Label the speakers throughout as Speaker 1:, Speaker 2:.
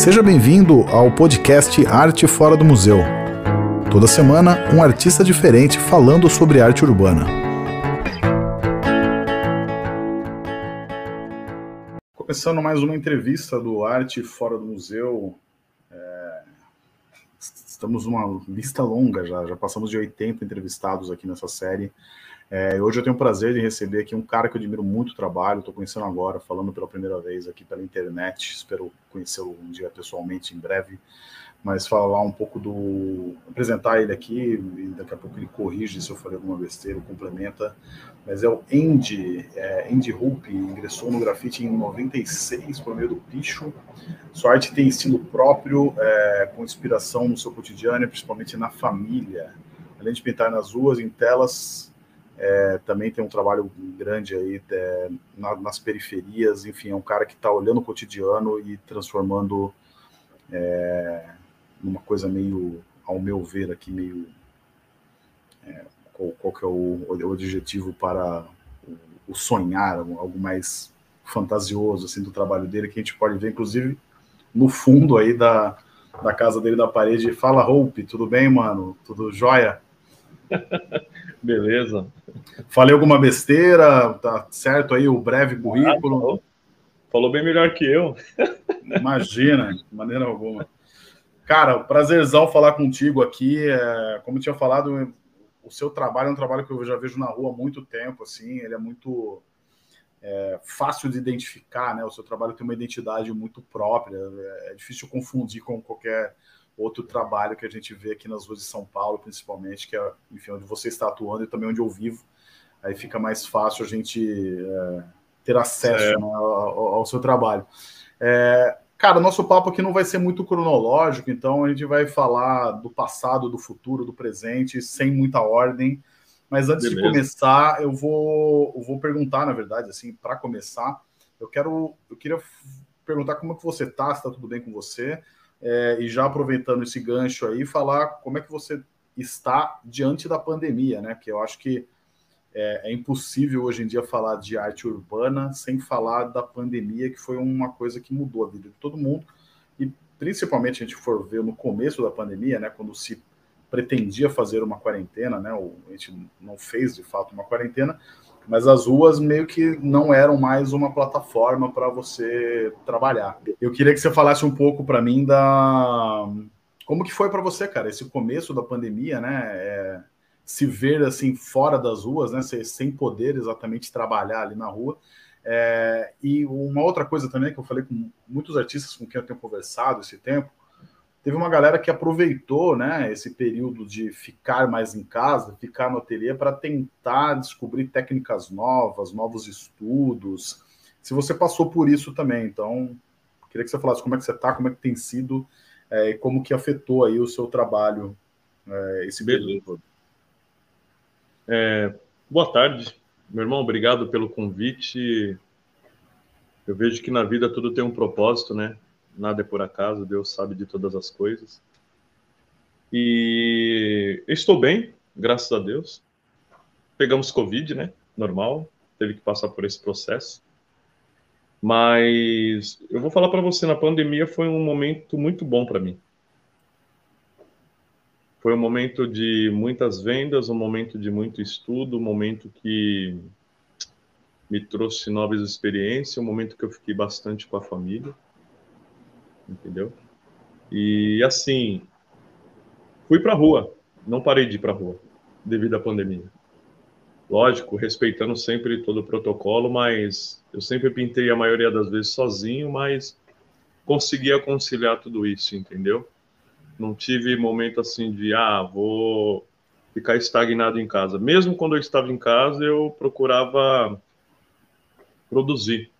Speaker 1: Seja bem-vindo ao podcast Arte Fora do Museu. Toda semana, um artista diferente falando sobre arte urbana. Começando mais uma entrevista do Arte Fora do Museu. É... Estamos numa lista longa já, já passamos de 80 entrevistados aqui nessa série. É, hoje eu tenho o prazer de receber aqui um cara que eu admiro muito o trabalho, estou conhecendo agora, falando pela primeira vez aqui pela internet, espero conhecê-lo um dia pessoalmente em breve, mas falar um pouco do. apresentar ele aqui, e daqui a pouco ele corrige se eu falei alguma besteira, complementa, mas é o Andy, é, Andy Hoop, ingressou no grafite em 96 por meio do Picho. Sua arte tem estilo próprio, é, com inspiração no seu cotidiano, principalmente na família. Além de pintar nas ruas, em telas, é, também tem um trabalho grande aí é, na, nas periferias, enfim, é um cara que está olhando o cotidiano e transformando é, numa coisa meio, ao meu ver aqui, meio é, qual, qual, que é o, o para o, o, sonhar, algo mais fantasioso assim do trabalho dele, que a gente pode ver, inclusive, no fundo aí da, da casa dele, da parede. Fala, Hope, tudo bem, mano? Tudo jóia?
Speaker 2: Beleza.
Speaker 1: Falei alguma besteira? Tá certo aí o breve currículo? Ah,
Speaker 2: falou. falou bem melhor que eu.
Speaker 1: Imagina, de maneira alguma. Cara, prazerzão falar contigo aqui. É, como eu tinha falado, o seu trabalho é um trabalho que eu já vejo na rua há muito tempo, assim, ele é muito é, fácil de identificar, né? O seu trabalho tem uma identidade muito própria, é, é difícil confundir com qualquer outro trabalho que a gente vê aqui nas ruas de São Paulo, principalmente, que é, enfim, onde você está atuando e também onde eu vivo. Aí fica mais fácil a gente é, ter acesso né, ao, ao, seu trabalho. É, cara, nosso papo aqui não vai ser muito cronológico, então a gente vai falar do passado, do futuro, do presente, sem muita ordem. Mas antes Beleza. de começar, eu vou, eu vou perguntar, na verdade, assim, para começar, eu quero, eu queria perguntar como é que você está, se está tudo bem com você é, e já aproveitando esse gancho aí, falar como é que você está diante da pandemia, né? Que eu acho que é, é, impossível hoje em dia falar de arte urbana sem falar da pandemia, que foi uma coisa que mudou a vida de todo mundo. E principalmente a gente for ver no começo da pandemia, né? Quando se pretendia fazer uma quarentena, né? Ou a gente não fez de fato uma quarentena, mas as ruas meio que não eram mais uma plataforma para você trabalhar. Eu queria que você falasse um pouco para mim da como que foi para você, cara, esse começo da pandemia, né? É, se ver assim fora das ruas, né? Sem poder exatamente trabalhar ali na rua. É, e uma outra coisa também que eu falei com muitos artistas com quem eu tenho conversado esse tempo teve uma galera que aproveitou né, esse período de ficar mais em casa, ficar no ateliê, para tentar descobrir técnicas novas, novos estudos. Se você passou por isso também, então queria que você falasse como é que você está, como é que tem sido é, e como que afetou aí o seu trabalho é, esse período todo.
Speaker 2: É, boa tarde, meu irmão, obrigado pelo convite. Eu vejo que na vida tudo tem um propósito, né? Nada é por acaso, Deus sabe de todas as coisas. E estou bem, graças a Deus. Pegamos Covid, né? Normal, teve que passar por esse processo. Mas eu vou falar para você, na pandemia foi um momento muito bom para mim. Foi um momento de muitas vendas, um momento de muito estudo, um momento que me trouxe novas experiências, um momento que eu fiquei bastante com a família entendeu? E assim, fui para rua, não parei de ir para rua devido à pandemia. Lógico, respeitando sempre todo o protocolo, mas eu sempre pintei a maioria das vezes sozinho, mas conseguia conciliar tudo isso, entendeu? Não tive momento assim de, ah, vou ficar estagnado em casa. Mesmo quando eu estava em casa, eu procurava produzir.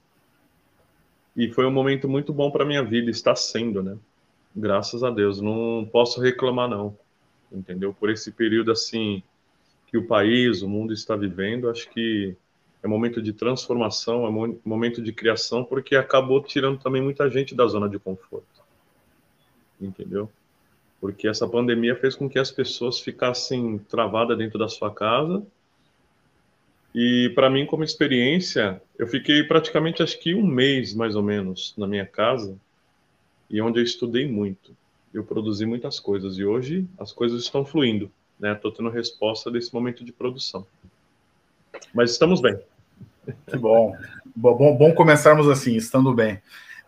Speaker 2: E foi um momento muito bom para minha vida, está sendo, né? Graças a Deus, não posso reclamar não. Entendeu? Por esse período assim que o país, o mundo está vivendo, acho que é momento de transformação, é momento de criação, porque acabou tirando também muita gente da zona de conforto. Entendeu? Porque essa pandemia fez com que as pessoas ficassem travadas dentro da sua casa e para mim, como experiência, eu fiquei praticamente acho que um mês mais ou menos na minha casa. e onde eu estudei muito. Eu produzi muitas coisas e hoje as coisas estão fluindo, né? Estou tendo resposta desse momento de produção. Mas estamos bem.
Speaker 1: Que bom. bom, bom começarmos assim, estando bem.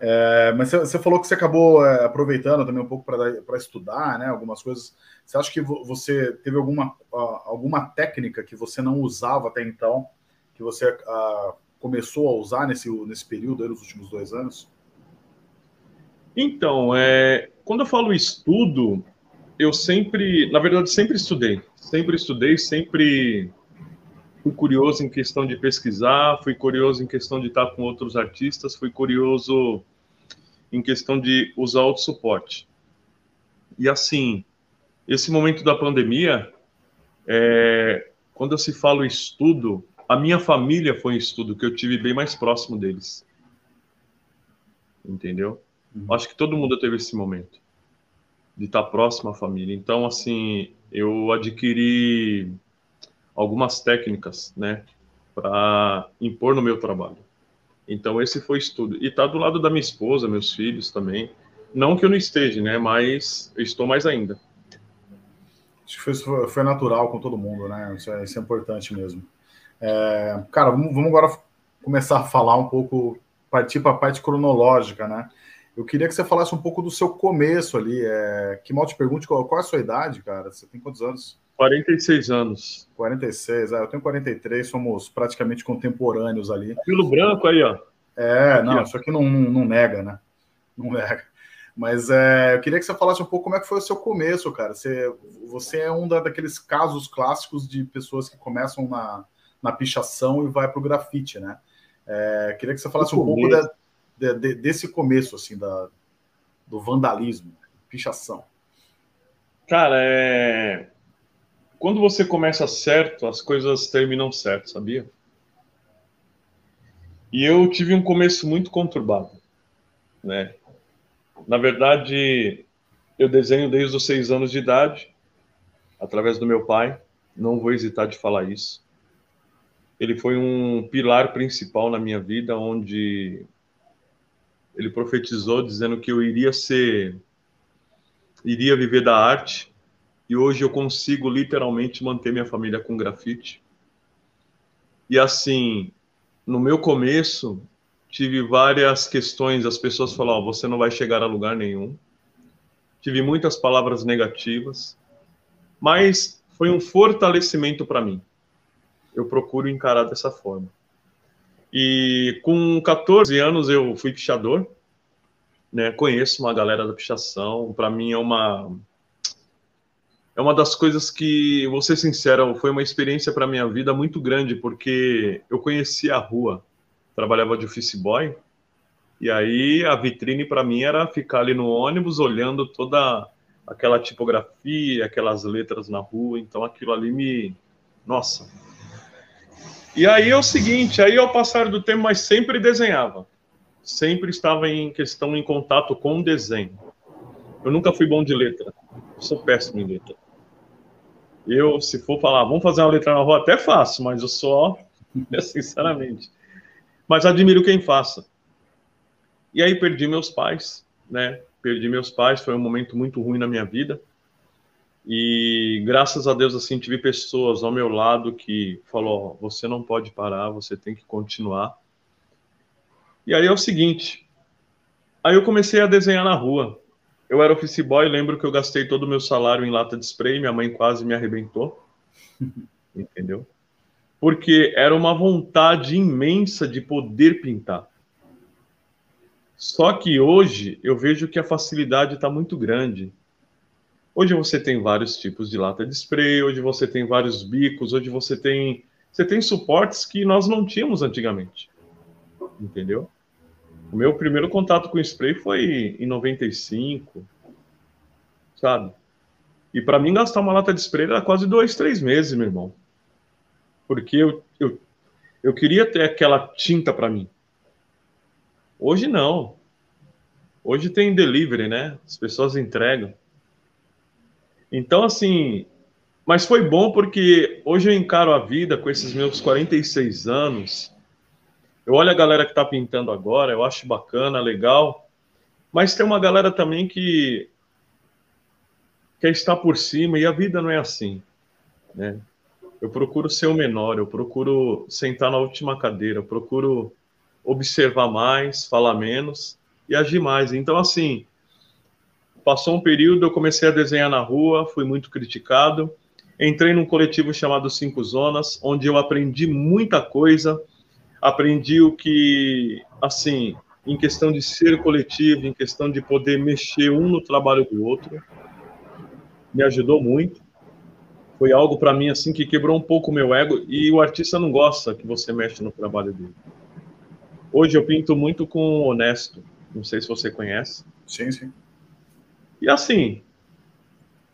Speaker 1: É, mas você falou que você acabou é, aproveitando também um pouco para estudar, né? Algumas coisas. Você acha que você teve alguma, alguma técnica que você não usava até então, que você começou a usar nesse, nesse período aí, nos últimos dois anos?
Speaker 2: Então, é, quando eu falo estudo, eu sempre, na verdade, sempre estudei. Sempre estudei, sempre fui curioso em questão de pesquisar, fui curioso em questão de estar com outros artistas, fui curioso em questão de usar outro suporte. E assim, esse momento da pandemia, é, quando se fala estudo, a minha família foi em estudo, que eu tive bem mais próximo deles. Entendeu? Uhum. Acho que todo mundo teve esse momento de estar próximo à família. Então, assim, eu adquiri algumas técnicas, né, para impor no meu trabalho. Então, esse foi estudo. E tá do lado da minha esposa, meus filhos também. Não que eu não esteja, né, mas estou mais ainda.
Speaker 1: Acho que foi, foi natural com todo mundo, né? Isso é, isso é importante mesmo. É, cara, vamos, vamos agora começar a falar um pouco, partir para a parte cronológica, né? Eu queria que você falasse um pouco do seu começo ali. É... Que mal te pergunte qual, qual, é a sua idade, cara? Você tem quantos anos?
Speaker 2: 46 anos.
Speaker 1: 46, é, eu tenho 43, somos praticamente contemporâneos ali.
Speaker 2: Pelo branco aí, ó.
Speaker 1: É, aqui, não, ó. isso aqui não, não, não, nega, né? Não nega. Mas é, eu queria que você falasse um pouco como é que foi o seu começo, cara. Você, você é um da, daqueles casos clássicos de pessoas que começam na, na pichação e vai para o grafite, né? É, queria que você falasse um pouco da, de, de, desse começo, assim, da, do vandalismo, pichação?
Speaker 2: Cara, é... quando você começa certo, as coisas terminam certo, sabia? E eu tive um começo muito conturbado, né? Na verdade, eu desenho desde os seis anos de idade, através do meu pai. Não vou hesitar de falar isso. Ele foi um pilar principal na minha vida, onde ele profetizou dizendo que eu iria ser, iria viver da arte, e hoje eu consigo literalmente manter minha família com grafite. E assim, no meu começo, tive várias questões, as pessoas falavam, oh, você não vai chegar a lugar nenhum. Tive muitas palavras negativas, mas foi um fortalecimento para mim. Eu procuro encarar dessa forma. E com 14 anos eu fui pichador, né? Conheço uma galera da pichação. Para mim é uma é uma das coisas que, vou ser sincero, foi uma experiência para minha vida muito grande, porque eu conhecia a rua, trabalhava de office boy, e aí a vitrine para mim era ficar ali no ônibus olhando toda aquela tipografia, aquelas letras na rua, então aquilo ali me, nossa, e aí é o seguinte, aí ao passar do tempo, mas sempre desenhava. Sempre estava em questão, em contato com o desenho. Eu nunca fui bom de letra. Sou péssimo em letra. Eu, se for falar, vamos fazer uma letra na rua, até faço, mas eu só, sinceramente. Mas admiro quem faça. E aí perdi meus pais, né? Perdi meus pais, foi um momento muito ruim na minha vida. E graças a Deus, assim, tive pessoas ao meu lado que falou: oh, você não pode parar, você tem que continuar. E aí é o seguinte: aí eu comecei a desenhar na rua. Eu era office boy, lembro que eu gastei todo o meu salário em lata de spray, minha mãe quase me arrebentou. Entendeu? Porque era uma vontade imensa de poder pintar. Só que hoje eu vejo que a facilidade está muito grande. Hoje você tem vários tipos de lata de spray, hoje você tem vários bicos, hoje você tem você tem suportes que nós não tínhamos antigamente. Entendeu? O meu primeiro contato com spray foi em 95, sabe? E para mim gastar uma lata de spray era quase dois, três meses, meu irmão. Porque eu, eu, eu queria ter aquela tinta para mim. Hoje não. Hoje tem delivery, né? As pessoas entregam. Então, assim, mas foi bom porque hoje eu encaro a vida com esses meus 46 anos. Eu olho a galera que está pintando agora, eu acho bacana, legal. Mas tem uma galera também que quer estar por cima e a vida não é assim, né? Eu procuro ser o menor, eu procuro sentar na última cadeira, eu procuro observar mais, falar menos e agir mais. Então, assim, passou um período, eu comecei a desenhar na rua, fui muito criticado. Entrei num coletivo chamado Cinco Zonas, onde eu aprendi muita coisa. Aprendi o que, assim, em questão de ser coletivo, em questão de poder mexer um no trabalho do outro. Me ajudou muito. Foi algo para mim assim que quebrou um pouco o meu ego e o artista não gosta que você mexe no trabalho dele. Hoje eu pinto muito com honesto. Não sei se você conhece.
Speaker 1: Sim, sim.
Speaker 2: E assim,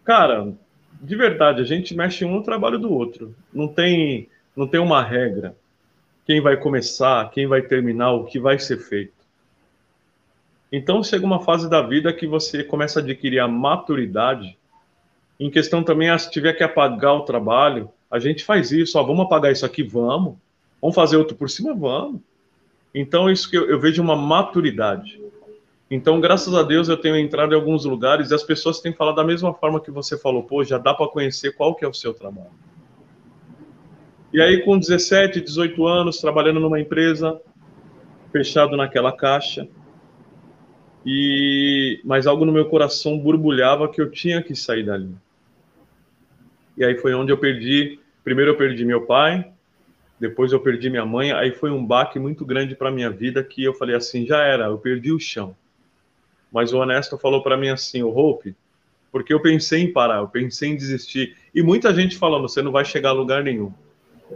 Speaker 2: cara, de verdade, a gente mexe um no trabalho do outro. Não tem, não tem uma regra. Quem vai começar, quem vai terminar, o que vai ser feito. Então chega uma fase da vida que você começa a adquirir a maturidade. Em questão também, ah, se tiver que apagar o trabalho, a gente faz isso. Ó, vamos apagar isso aqui, vamos. Vamos fazer outro por cima, vamos. Então isso que eu, eu vejo uma maturidade. Então, graças a Deus, eu tenho entrado em alguns lugares e as pessoas têm falado da mesma forma que você falou, pô, já dá para conhecer qual que é o seu trabalho. E aí, com 17, 18 anos, trabalhando numa empresa, fechado naquela caixa, e mas algo no meu coração borbulhava que eu tinha que sair dali. E aí foi onde eu perdi, primeiro eu perdi meu pai, depois eu perdi minha mãe, aí foi um baque muito grande para minha vida que eu falei assim, já era, eu perdi o chão. Mas o Honesto falou para mim assim, o Hope, porque eu pensei em parar, eu pensei em desistir. E muita gente falando, você não vai chegar a lugar nenhum.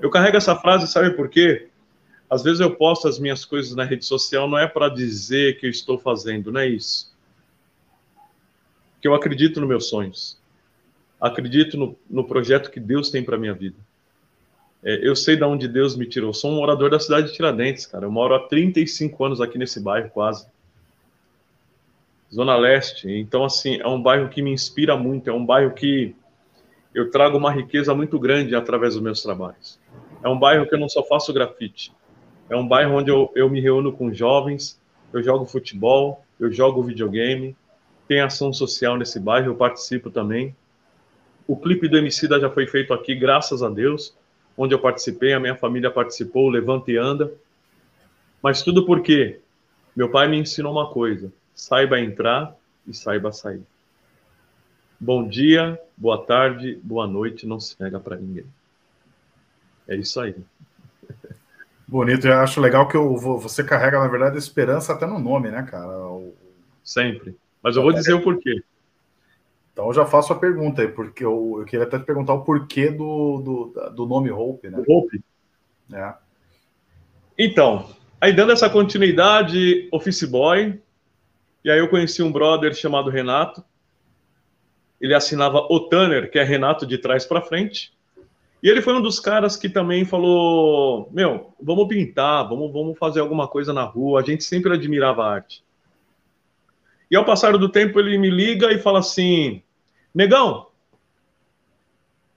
Speaker 2: Eu carrego essa frase, sabe por quê? Às vezes eu posto as minhas coisas na rede social, não é para dizer que eu estou fazendo, não é isso. Que eu acredito nos meus sonhos. Acredito no, no projeto que Deus tem para minha vida. É, eu sei de onde Deus me tirou. Sou um morador da cidade de Tiradentes, cara. Eu moro há 35 anos aqui nesse bairro, quase. Zona Leste. Então, assim, é um bairro que me inspira muito, é um bairro que eu trago uma riqueza muito grande através dos meus trabalhos. É um bairro que eu não só faço grafite, é um bairro onde eu, eu me reúno com jovens, eu jogo futebol, eu jogo videogame, tem ação social nesse bairro, eu participo também. O clipe do Emicida já foi feito aqui, graças a Deus, onde eu participei, a minha família participou, Levanta e Anda. Mas tudo porque meu pai me ensinou uma coisa: saiba entrar e saiba sair. Bom dia, boa tarde, boa noite, não se nega para ninguém. É isso aí.
Speaker 1: Bonito, eu acho legal que eu, você carrega, na verdade, a esperança até no nome, né, cara? O...
Speaker 2: Sempre. Mas eu vou dizer o porquê.
Speaker 1: Então eu já faço a pergunta aí, porque eu, eu queria até te perguntar o porquê do, do, do nome Hope, né?
Speaker 2: Hope. É. Então, aí dando essa continuidade, Office Boy, e aí eu conheci um brother chamado Renato. Ele assinava o Tanner, que é Renato de trás para frente. E ele foi um dos caras que também falou: Meu, vamos pintar, vamos, vamos fazer alguma coisa na rua. A gente sempre admirava a arte. E ao passar do tempo, ele me liga e fala assim: Negão,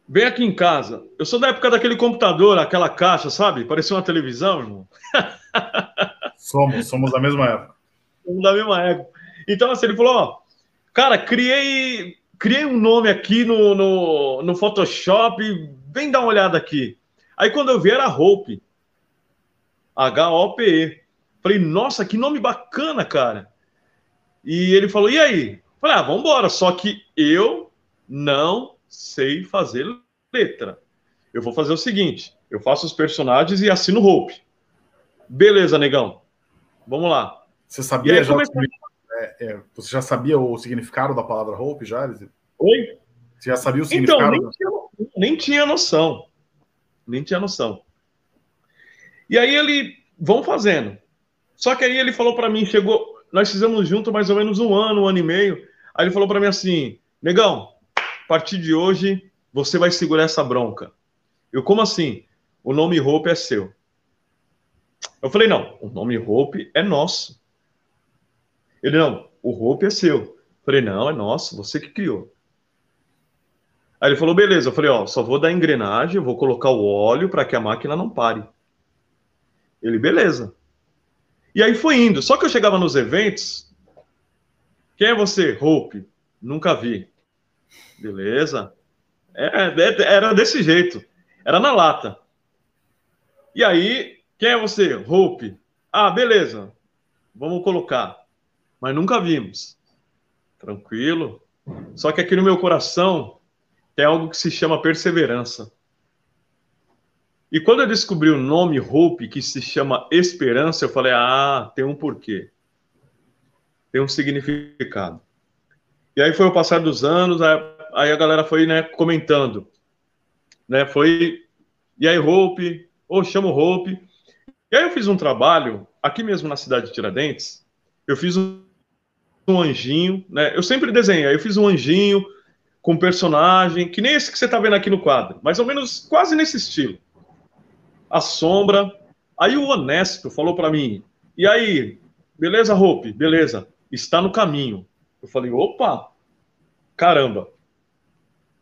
Speaker 2: vem aqui em casa. Eu sou da época daquele computador, aquela caixa, sabe? Parecia uma televisão, irmão.
Speaker 1: Somos, somos da mesma época.
Speaker 2: Somos da mesma época. Então, assim, ele falou: ó, cara, criei, criei um nome aqui no, no, no Photoshop, vem dar uma olhada aqui. Aí quando eu vi era Hope. H-O-P-E. Falei, nossa, que nome bacana, cara. E ele falou, e aí? Falei, ah, vamos embora. Só que eu não sei fazer letra. Eu vou fazer o seguinte: eu faço os personagens e assino Hope. Beleza, negão. Vamos lá.
Speaker 1: Você sabia já? Comecei... É, é, você já sabia o significado da palavra hope, já?
Speaker 2: Oi?
Speaker 1: Você já sabia o então, significado? Então,
Speaker 2: nem tinha, nem tinha noção. Nem tinha noção. E aí ele, vão fazendo. Só que aí ele falou para mim, chegou, nós fizemos junto mais ou menos um ano, um ano e meio. Aí ele falou para mim assim, negão, a partir de hoje você vai segurar essa bronca. Eu, como assim? O nome Hope é seu. Eu falei, não, o nome Hope é nosso. Ele, não, o roupa é seu. Eu falei, não, é nosso, você que criou. Aí ele falou, beleza. Eu falei, ó, só vou dar engrenagem, vou colocar o óleo para que a máquina não pare. Ele, beleza. E aí foi indo. Só que eu chegava nos eventos, Quem é você? Hope. Nunca vi. Beleza. É, é, era desse jeito. Era na lata. E aí, quem é você? Hope. Ah, beleza. Vamos colocar. Mas nunca vimos. Tranquilo. Só que aqui no meu coração tem algo que se chama perseverança. E quando eu descobri o nome Hope, que se chama esperança, eu falei: ah, tem um porquê. Tem um significado. E aí foi o passar dos anos, aí a galera foi né, comentando. Né, foi. E aí, Hope? Ou oh, chamo Hope. E aí eu fiz um trabalho, aqui mesmo na cidade de Tiradentes, eu fiz um, um anjinho, né? Eu sempre desenho, eu fiz um anjinho com personagem, que nem esse que você está vendo aqui no quadro, mais ou menos quase nesse estilo. A sombra. Aí o honesto falou para mim: "E aí, beleza, Hope? Beleza. Está no caminho". Eu falei: "Opa! Caramba".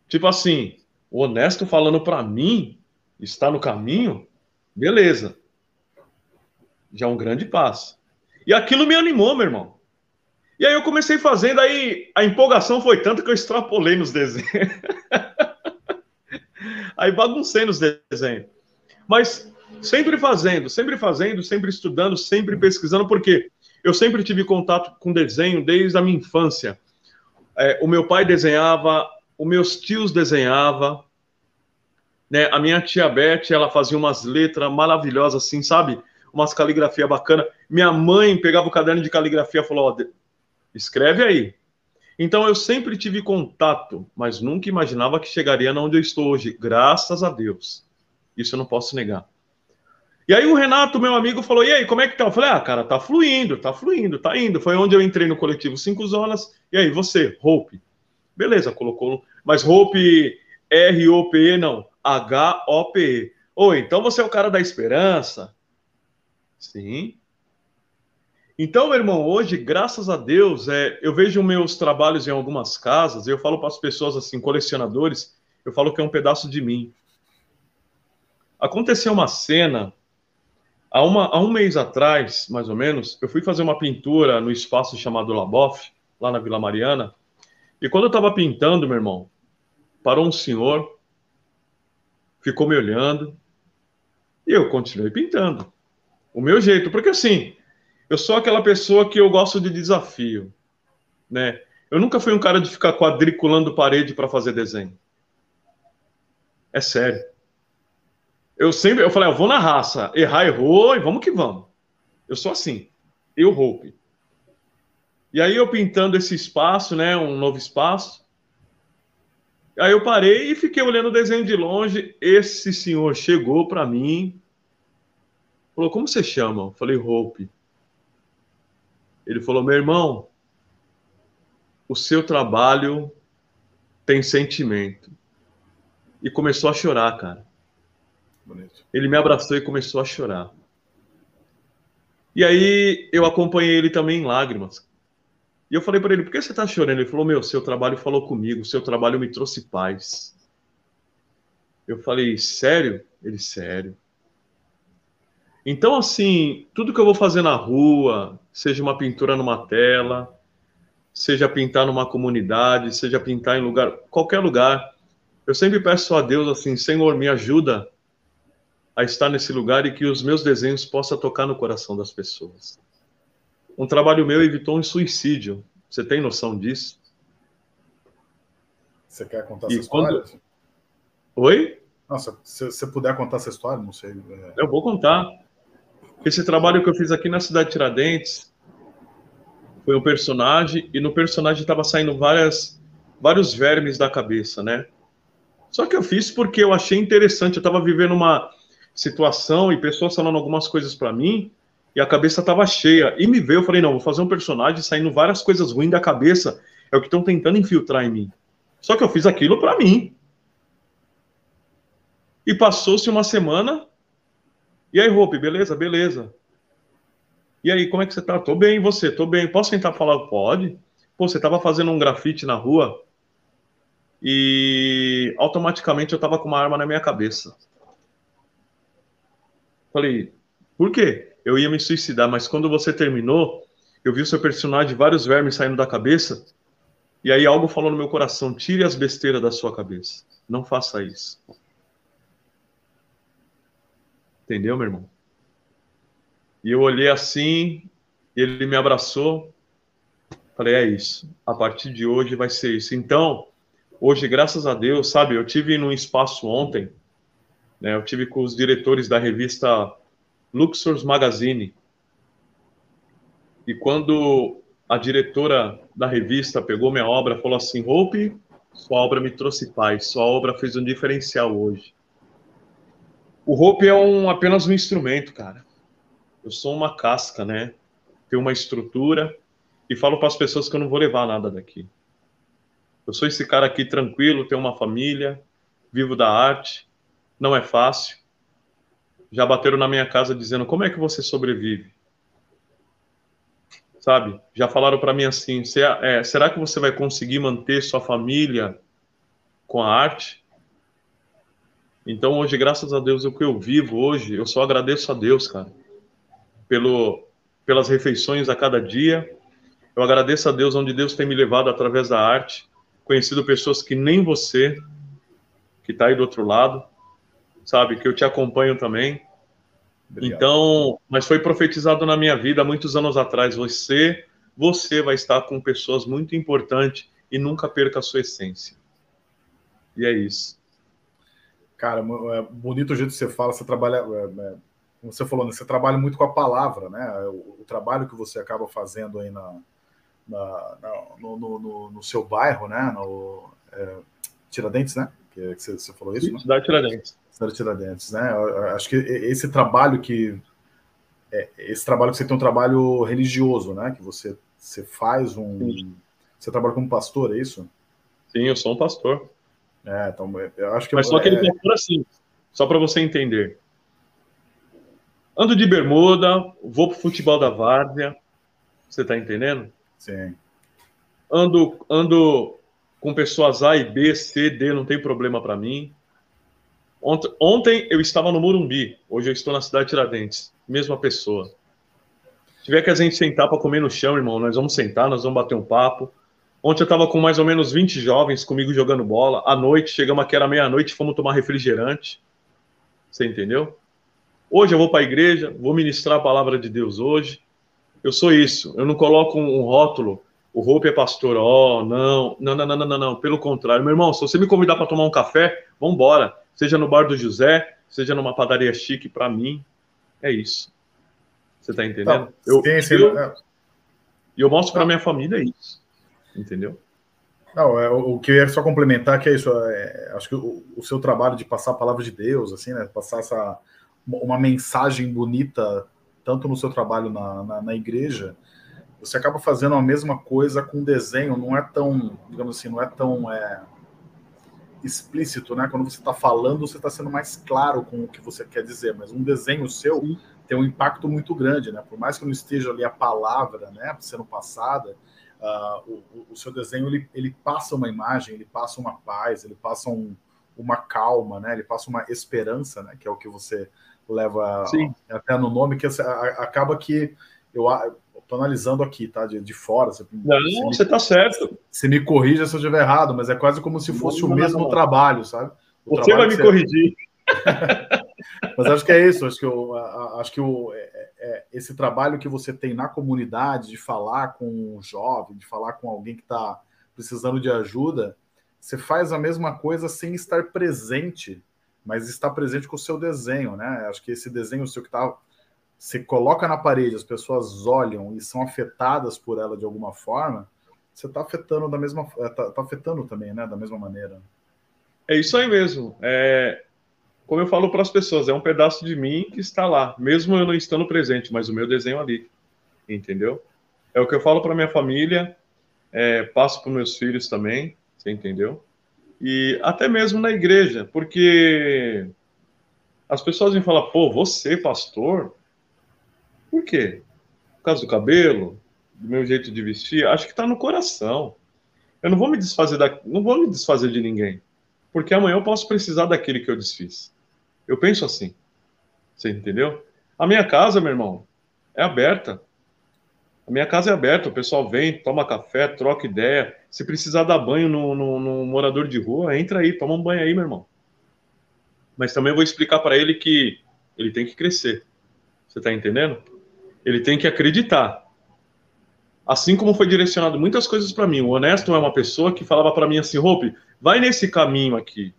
Speaker 2: Tipo assim, o honesto falando para mim, está no caminho? Beleza. Já é um grande passo. E aquilo me animou, meu irmão. E aí eu comecei fazendo, aí a empolgação foi tanta que eu extrapolei nos desenhos. aí baguncei nos desenhos. Mas sempre fazendo, sempre fazendo, sempre estudando, sempre pesquisando, porque eu sempre tive contato com desenho desde a minha infância. É, o meu pai desenhava, os meus tios desenhavam, né? A minha tia Beth, ela fazia umas letras maravilhosas assim, sabe? Umas caligrafia bacana. Minha mãe pegava o caderno de caligrafia e falou: ó, escreve aí. Então eu sempre tive contato, mas nunca imaginava que chegaria onde eu estou hoje, graças a Deus. Isso eu não posso negar. E aí o Renato, meu amigo, falou: "E aí, como é que tá?" Eu falei: "Ah, cara, tá fluindo, tá fluindo, tá indo". Foi onde eu entrei no coletivo Cinco Zonas. E aí, você, Hope. Beleza, colocou, mas Hope R O P E não, H O P E. Oi, então você é o cara da esperança? Sim. Então, meu irmão, hoje, graças a Deus, é, eu vejo meus trabalhos em algumas casas, eu falo para as pessoas assim, colecionadores, eu falo que é um pedaço de mim. Aconteceu uma cena, há, uma, há um mês atrás, mais ou menos, eu fui fazer uma pintura no espaço chamado Laboff, lá na Vila Mariana, e quando eu estava pintando, meu irmão, parou um senhor, ficou me olhando, e eu continuei pintando. O meu jeito, porque assim, eu sou aquela pessoa que eu gosto de desafio, né? Eu nunca fui um cara de ficar quadriculando parede para fazer desenho. É sério. Eu sempre, eu falei, eu vou na raça, errar, errou e vamos que vamos. Eu sou assim, eu roupe. E aí eu pintando esse espaço, né, um novo espaço. Aí eu parei e fiquei olhando o desenho de longe. Esse senhor chegou para mim, falou: "Como você chama?" Eu falei: "Hope". Ele falou: meu irmão, o seu trabalho tem sentimento. E começou a chorar, cara. Bonito. Ele me abraçou e começou a chorar. E aí eu acompanhei ele também em lágrimas. E eu falei para ele: por que você está chorando? Ele falou: meu, seu trabalho falou comigo, seu trabalho me trouxe paz. Eu falei: sério? Ele: sério. Então, assim, tudo que eu vou fazer na rua, seja uma pintura numa tela, seja pintar numa comunidade, seja pintar em lugar, qualquer lugar, eu sempre peço a Deus assim, Senhor, me ajuda a estar nesse lugar e que os meus desenhos possam tocar no coração das pessoas. Um trabalho meu evitou um suicídio. Você tem noção disso?
Speaker 1: Você quer contar e essa quando... história?
Speaker 2: Oi?
Speaker 1: Nossa, se você puder contar essa história, não sei. É...
Speaker 2: Eu vou contar. Esse trabalho que eu fiz aqui na cidade de Tiradentes foi um personagem, e no personagem estava saindo várias, vários vermes da cabeça, né? Só que eu fiz porque eu achei interessante. Eu estava vivendo uma situação e pessoas falando algumas coisas para mim, e a cabeça estava cheia. E me veio, eu falei: não, vou fazer um personagem saindo várias coisas ruins da cabeça. É o que estão tentando infiltrar em mim. Só que eu fiz aquilo para mim. E passou-se uma semana, e aí, Hope, beleza? Beleza. E aí, como é que você tá? Tô bem, você? Tô bem. Posso tentar falar? Pode. Pô, você tava fazendo um grafite na rua e automaticamente eu tava com uma arma na minha cabeça. Falei, por quê? Eu ia me suicidar, mas quando você terminou, eu vi o seu personagem, vários vermes saindo da cabeça, e aí algo falou no meu coração: tire as besteiras da sua cabeça. Não faça isso. Entendeu, meu irmão? E eu olhei assim, ele me abraçou. Falei, é isso. A partir de hoje vai ser isso. Então, hoje, graças a Deus, sabe, eu tive num espaço ontem, né, eu tive com os diretores da revista Luxors Magazine. E quando a diretora da revista pegou minha obra, falou assim: Hope, sua obra me trouxe paz, sua obra fez um diferencial hoje. O Hope é um, apenas um instrumento, cara. Eu sou uma casca, né? Tenho uma estrutura e falo para as pessoas que eu não vou levar nada daqui. Eu sou esse cara aqui tranquilo, tenho uma família, vivo da arte, não é fácil. Já bateram na minha casa dizendo: como é que você sobrevive? sabe? Já falaram para mim assim: é, será que você vai conseguir manter sua família com a arte? Então, hoje, graças a Deus, o que eu vivo hoje, eu só agradeço a Deus, cara, pelo, pelas refeições a cada dia. Eu agradeço a Deus onde Deus tem me levado através da arte, conhecido pessoas que nem você, que está aí do outro lado, sabe, que eu te acompanho também. Obrigado. Então, mas foi profetizado na minha vida muitos anos atrás. Você, você vai estar com pessoas muito importantes e nunca perca a sua essência. E é isso.
Speaker 1: Cara, é bonito o jeito que você fala. Você trabalha, é, é, como você falou, né? você trabalha muito com a palavra, né? O, o trabalho que você acaba fazendo aí na, na, na no, no, no, seu bairro, né? No é, Tiradentes, né? Que, que você, você, falou isso?
Speaker 2: Cidade né? Tiradentes.
Speaker 1: Cidade Tiradentes, né? Acho que esse trabalho que é, esse trabalho que você tem um trabalho religioso, né? Que você você faz um Sim. você trabalha como pastor, é isso?
Speaker 2: Sim, eu sou um pastor.
Speaker 1: É, então eu acho que
Speaker 2: mas só aquele é... pastor assim, só para você entender. Ando de bermuda, vou pro futebol da várzea, você tá entendendo?
Speaker 1: Sim.
Speaker 2: Ando ando com pessoas A e B, C, D, não tem problema para mim. Ontem, ontem eu estava no Morumbi, hoje eu estou na cidade de Tiradentes. Mesma pessoa. Se tiver que a gente sentar para comer no chão, irmão, nós vamos sentar, nós vamos bater um papo. Ontem eu estava com mais ou menos 20 jovens comigo jogando bola. À noite, chegamos aqui, era meia-noite, fomos tomar refrigerante. Você entendeu? Hoje eu vou para a igreja, vou ministrar a palavra de Deus hoje. Eu sou isso. Eu não coloco um rótulo. O Hope é pastor. Oh, não. Não, não, não, não, não. Pelo contrário. Meu irmão, se você me convidar para tomar um café, vamos embora seja no bar do José, seja numa padaria chique, para mim, é isso. Você está entendendo? Não, eu, sim, sim, eu, é. E eu mostro para minha família isso. Entendeu?
Speaker 1: Não, é, o que eu ia só complementar que é isso. É, acho que o, o, seu trabalho de passar a palavra de Deus, assim, né? Passar essa uma mensagem bonita, tanto no seu trabalho na, na, na igreja, você acaba fazendo a mesma coisa com desenho. Não é tão, digamos assim, não é tão é, explícito, né? Quando você está falando, você está sendo mais claro com o que você quer dizer, mas um desenho seu Sim. tem um impacto muito grande, né? Por mais que não esteja ali a palavra, né, sendo passada, uh, o, o, seu desenho ele, ele passa uma imagem, ele passa uma paz, ele passa um, uma calma, né? Ele passa uma esperança, né? Que é o que você leva Sim. até no nome, que acaba que eu Estou analisando aqui, tá? De, de fora. Você,
Speaker 2: não, você está certo.
Speaker 1: Você me corrija se eu estiver errado, mas é quase como se fosse não, o mesmo não. trabalho, sabe?
Speaker 2: O você vai me você... corrigir.
Speaker 1: mas acho que é isso. Acho que, eu, acho que o, é, esse trabalho que você tem na comunidade de falar com um jovem, de falar com alguém que está precisando de ajuda, você faz a mesma coisa sem estar presente, mas está presente com o seu desenho, né? Acho que esse desenho seu que está você coloca na parede, as pessoas olham e são afetadas por ela de alguma forma, você está afetando da mesma, tá, tá, afetando também, né, da mesma maneira.
Speaker 2: É isso aí mesmo. É, como eu falo para as pessoas, é um pedaço de mim que está lá, mesmo eu não estando presente, mas o meu desenho ali, entendeu? É o que eu falo para minha família, é, passo para meus filhos também, você entendeu? E até mesmo na igreja, porque as pessoas me falam, pô, você, pastor, por quê? Por causa do cabelo, do meu jeito de vestir? Acho que está no coração. Eu não vou me desfazer da, não vou me desfazer de ninguém, porque amanhã eu posso precisar daquele que eu desfiz. Eu penso assim. Você entendeu? A minha casa, meu irmão, é aberta. A minha casa é aberta, o pessoal vem, toma café, troca ideia. Se precisar dar banho no, no, no morador de rua, entra aí, toma um banho aí, meu irmão. Mas também vou explicar para ele que ele tem que crescer. Você está entendendo? Ele tem que acreditar. Assim como foi direcionado muitas coisas para mim. O Honesto é uma pessoa que falava para mim assim: Hope, vai nesse caminho aqui.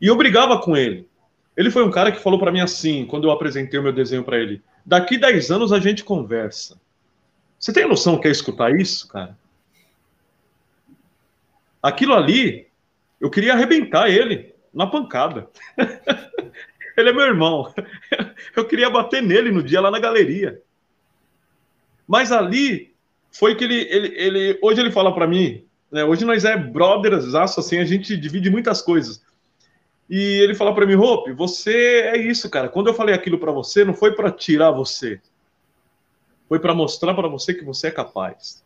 Speaker 2: E eu brigava com ele. Ele foi um cara que falou para mim assim, quando eu apresentei o meu desenho para ele: daqui 10 anos a gente conversa. Você tem noção que é escutar isso, cara? Aquilo ali, eu queria arrebentar ele na pancada. ele é meu irmão. Eu queria bater nele no dia lá na galeria. Mas ali foi que ele, ele, ele hoje ele fala para mim, né? Hoje nós é brothers, assim, a gente divide muitas coisas. E ele fala para mim, Hope, você é isso, cara. Quando eu falei aquilo para você, não foi para tirar você. Foi para mostrar para você que você é capaz.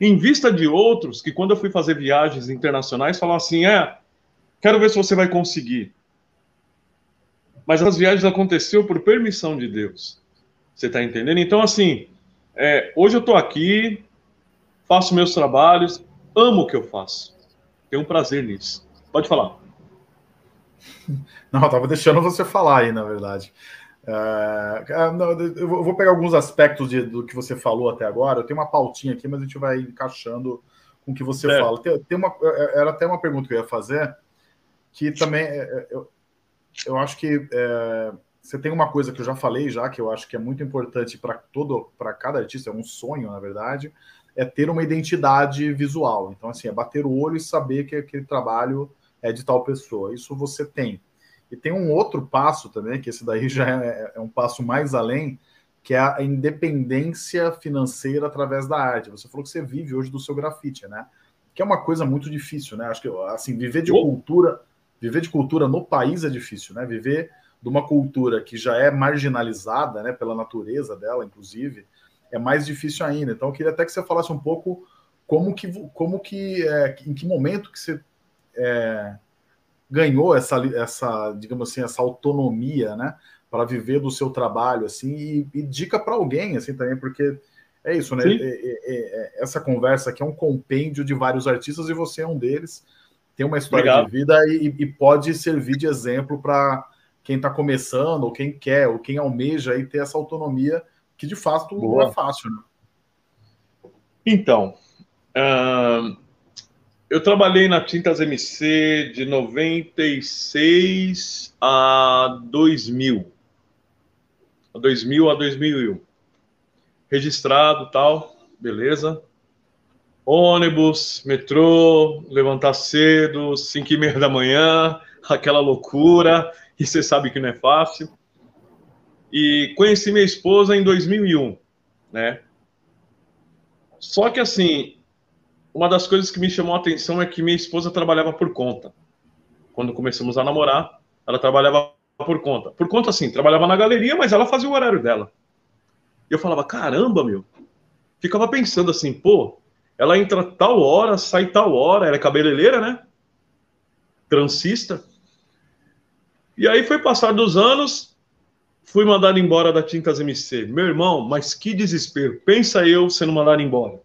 Speaker 2: Em vista de outros que quando eu fui fazer viagens internacionais, falavam assim: "É, quero ver se você vai conseguir". Mas as viagens aconteceu por permissão de Deus. Você está entendendo? Então assim, é, hoje eu estou aqui, faço meus trabalhos, amo o que eu faço. Tenho um prazer nisso. Pode falar.
Speaker 1: Não, eu estava deixando você falar aí, na verdade. É, é eu vou pegar alguns aspectos de, do que você falou até agora. Eu tenho uma pautinha aqui, mas a gente vai encaixando com o que você é. fala. Tem, tem, uma, é, era até uma pergunta que eu ia fazer, que também eu, eu acho que é, você tem uma coisa que eu já falei já, que eu acho que é muito importante para todo, para cada artista, é um sonho, na verdade, é ter uma identidade visual. Então, assim, é bater o olho e saber que aquele trabalho é de tal pessoa. Isso você tem. E tem um outro passo também, que esse daí já é, é um passo mais além, que é a independência financeira através da arte. Você falou que você vive hoje do seu grafite, né? Que é uma coisa muito difícil, né? Acho que assim, viver de cultura, viver de cultura no país é difícil, né? Viver de uma cultura que já é marginalizada, né, pela natureza dela, inclusive, é mais difícil ainda. Então, eu queria até que você falasse um pouco como que, como que, é, em que momento que você é, ganhou essa, essa, digamos assim, essa autonomia, né, para viver do seu trabalho, assim, e, e dica para alguém, assim, também, porque é isso, né? É, é, é, essa conversa aqui é um compêndio de vários artistas e você é um deles. Tem uma história Obrigado. de vida e, e pode servir de exemplo para quem está começando, ou quem quer, ou quem almeja aí ter essa autonomia, que de fato Boa. não é fácil, né?
Speaker 2: Então, uh, eu trabalhei na Tintas MC de 96 a 2000. 2000 a 2001. Registrado tal, beleza. Ônibus, metrô, levantar cedo, 5 e meia da manhã, aquela loucura, e você sabe que não é fácil. E conheci minha esposa em 2001, né? Só que assim, uma das coisas que me chamou a atenção é que minha esposa trabalhava por conta. Quando começamos a namorar, ela trabalhava por conta. Por conta, assim, trabalhava na galeria, mas ela fazia o horário dela. E eu falava, caramba, meu. Ficava pensando assim, pô, ela entra tal hora, sai tal hora, ela é cabeleireira, né? Transista. E aí foi passar dos anos, fui mandado embora da Tintas MC. Meu irmão, mas que desespero. Pensa eu sendo mandado embora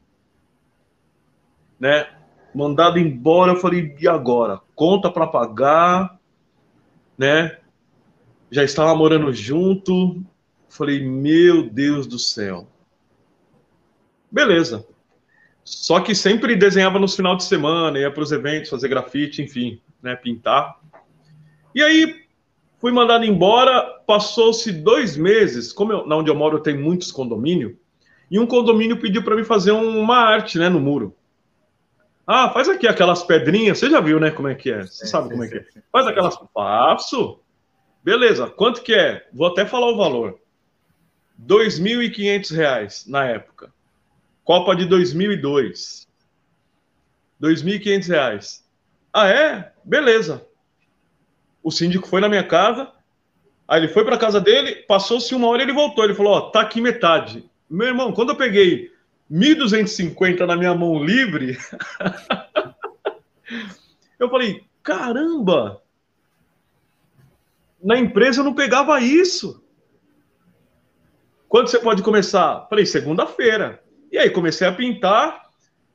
Speaker 2: né? Mandado embora, eu falei, e agora? Conta para pagar, né? Já estava morando junto. Falei, meu Deus do céu. Beleza. Só que sempre desenhava nos final de semana, ia para os eventos, fazer grafite, enfim, né, pintar. E aí fui mandado embora. Passou-se dois meses. Como eu, na onde eu moro tem muitos condomínios, e um condomínio pediu para mim fazer uma arte, né, no muro. Ah, faz aqui aquelas pedrinhas. Você já viu, né? Como é que é? Você sabe sim, como é que é. Faz aquelas. Faço. Beleza. Quanto que é? Vou até falar o valor. R$ 2.500 na época. Copa de 2002. R$ 2.500. Ah, é? Beleza. O síndico foi na minha casa. Aí ele foi para casa dele, passou-se uma hora e ele voltou. Ele falou: Ó, tá aqui metade. Meu irmão, quando eu peguei 1.250 na minha mão livre. eu falei, caramba! Na empresa eu não pegava isso. Quando você pode começar? Falei, segunda-feira. E aí comecei a pintar,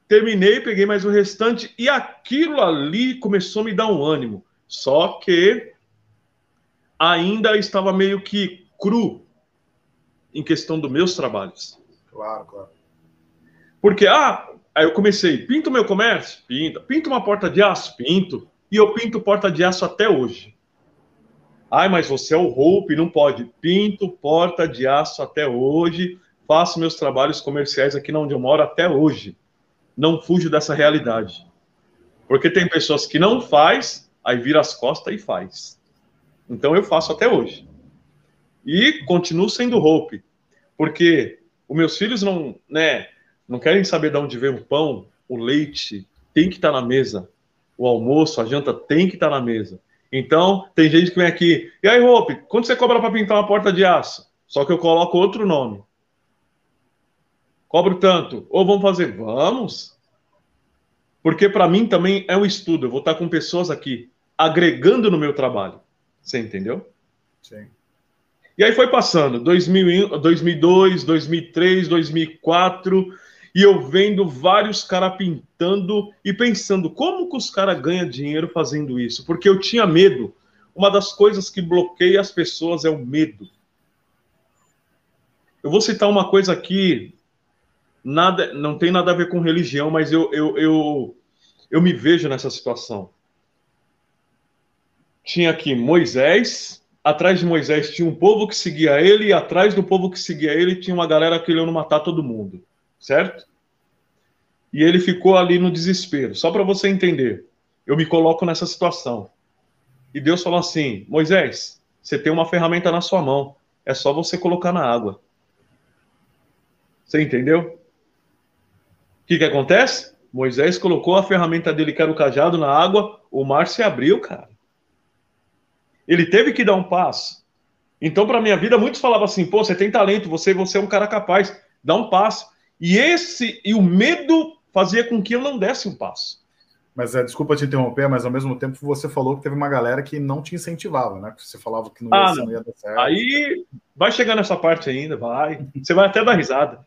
Speaker 2: terminei, peguei mais o restante e aquilo ali começou a me dar um ânimo. Só que ainda estava meio que cru em questão dos meus trabalhos.
Speaker 1: Claro, claro.
Speaker 2: Porque, ah, aí eu comecei, pinto meu comércio? Pinta. Pinto uma porta de aço? Pinto. E eu pinto porta de aço até hoje. Ai, mas você é o Hope, não pode. Pinto porta de aço até hoje. Faço meus trabalhos comerciais aqui onde eu moro até hoje. Não fujo dessa realidade. Porque tem pessoas que não faz, aí vira as costas e faz. Então eu faço até hoje. E continuo sendo Hope. Porque os meus filhos não, né, não querem saber de onde vem o pão, o leite, tem que estar na mesa. O almoço, a janta tem que estar na mesa. Então, tem gente que vem aqui, e aí, Hope, quanto você cobra para pintar uma porta de aço? Só que eu coloco outro nome. Cobro tanto. Ou vamos fazer? Vamos. Porque para mim também é um estudo. Eu vou estar com pessoas aqui agregando no meu trabalho. Você entendeu?
Speaker 1: Sim.
Speaker 2: E aí foi passando, 2000, 2002, 2003, 2004, e eu vendo vários caras pintando e pensando como que os caras ganham dinheiro fazendo isso? Porque eu tinha medo. Uma das coisas que bloqueia as pessoas é o medo. Eu vou citar uma coisa aqui, nada, não tem nada a ver com religião, mas eu, eu, eu, eu me vejo nessa situação. Tinha aqui Moisés, atrás de Moisés tinha um povo que seguia ele, e atrás do povo que seguia ele tinha uma galera querendo matar todo mundo, certo? E ele ficou ali no desespero. Só para você entender, eu me coloco nessa situação. E Deus falou assim: Moisés, você tem uma ferramenta na sua mão, é só você colocar na água. Você entendeu? O que, que acontece? Moisés colocou a ferramenta dele, que era o cajado, na água, o mar se abriu, cara. Ele teve que dar um passo. Então, para minha vida, muitos falavam assim: pô, você tem talento, você, você é um cara capaz, dá um passo. E esse e o medo fazia com que eu não desse um passo.
Speaker 1: Mas é, desculpa te interromper, mas ao mesmo tempo você falou que teve uma galera que não te incentivava, né? Você falava que não ia, ah, não. não ia dar certo.
Speaker 2: Aí vai chegar nessa parte ainda, vai. Você vai até dar risada.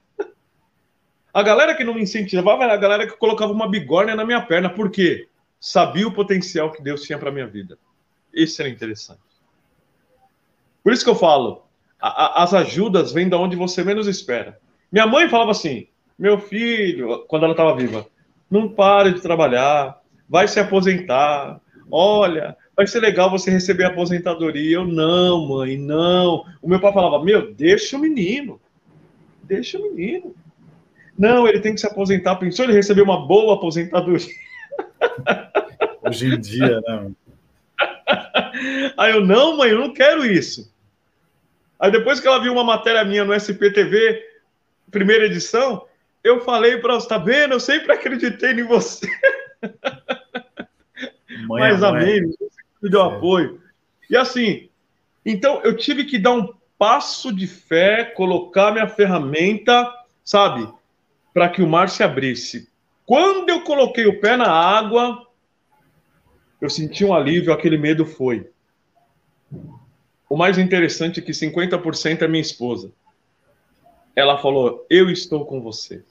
Speaker 2: A galera que não me incentivava era a galera que colocava uma bigorna na minha perna, por quê? Sabia o potencial que Deus tinha para minha vida. Isso era interessante. Por isso que eu falo, a, a, as ajudas vêm da onde você menos espera. Minha mãe falava assim: meu filho, quando ela estava viva, não pare de trabalhar, vai se aposentar. Olha, vai ser legal você receber a aposentadoria. Eu, não, mãe, não. O meu pai falava: meu, deixa o menino, deixa o menino. Não, ele tem que se aposentar. Pensou ele receber uma boa aposentadoria?
Speaker 1: Hoje em dia, né?
Speaker 2: Aí eu, não, mãe, eu não quero isso. Aí depois que ela viu uma matéria minha no SPTV, primeira edição, eu falei para ela, tá vendo? Eu sempre acreditei em você. Mãe, Mas amém, você me deu apoio. E assim, então eu tive que dar um passo de fé, colocar minha ferramenta, sabe, para que o mar se abrisse. Quando eu coloquei o pé na água, eu senti um alívio, aquele medo foi. O mais interessante é que 50% é minha esposa. Ela falou: Eu estou com você.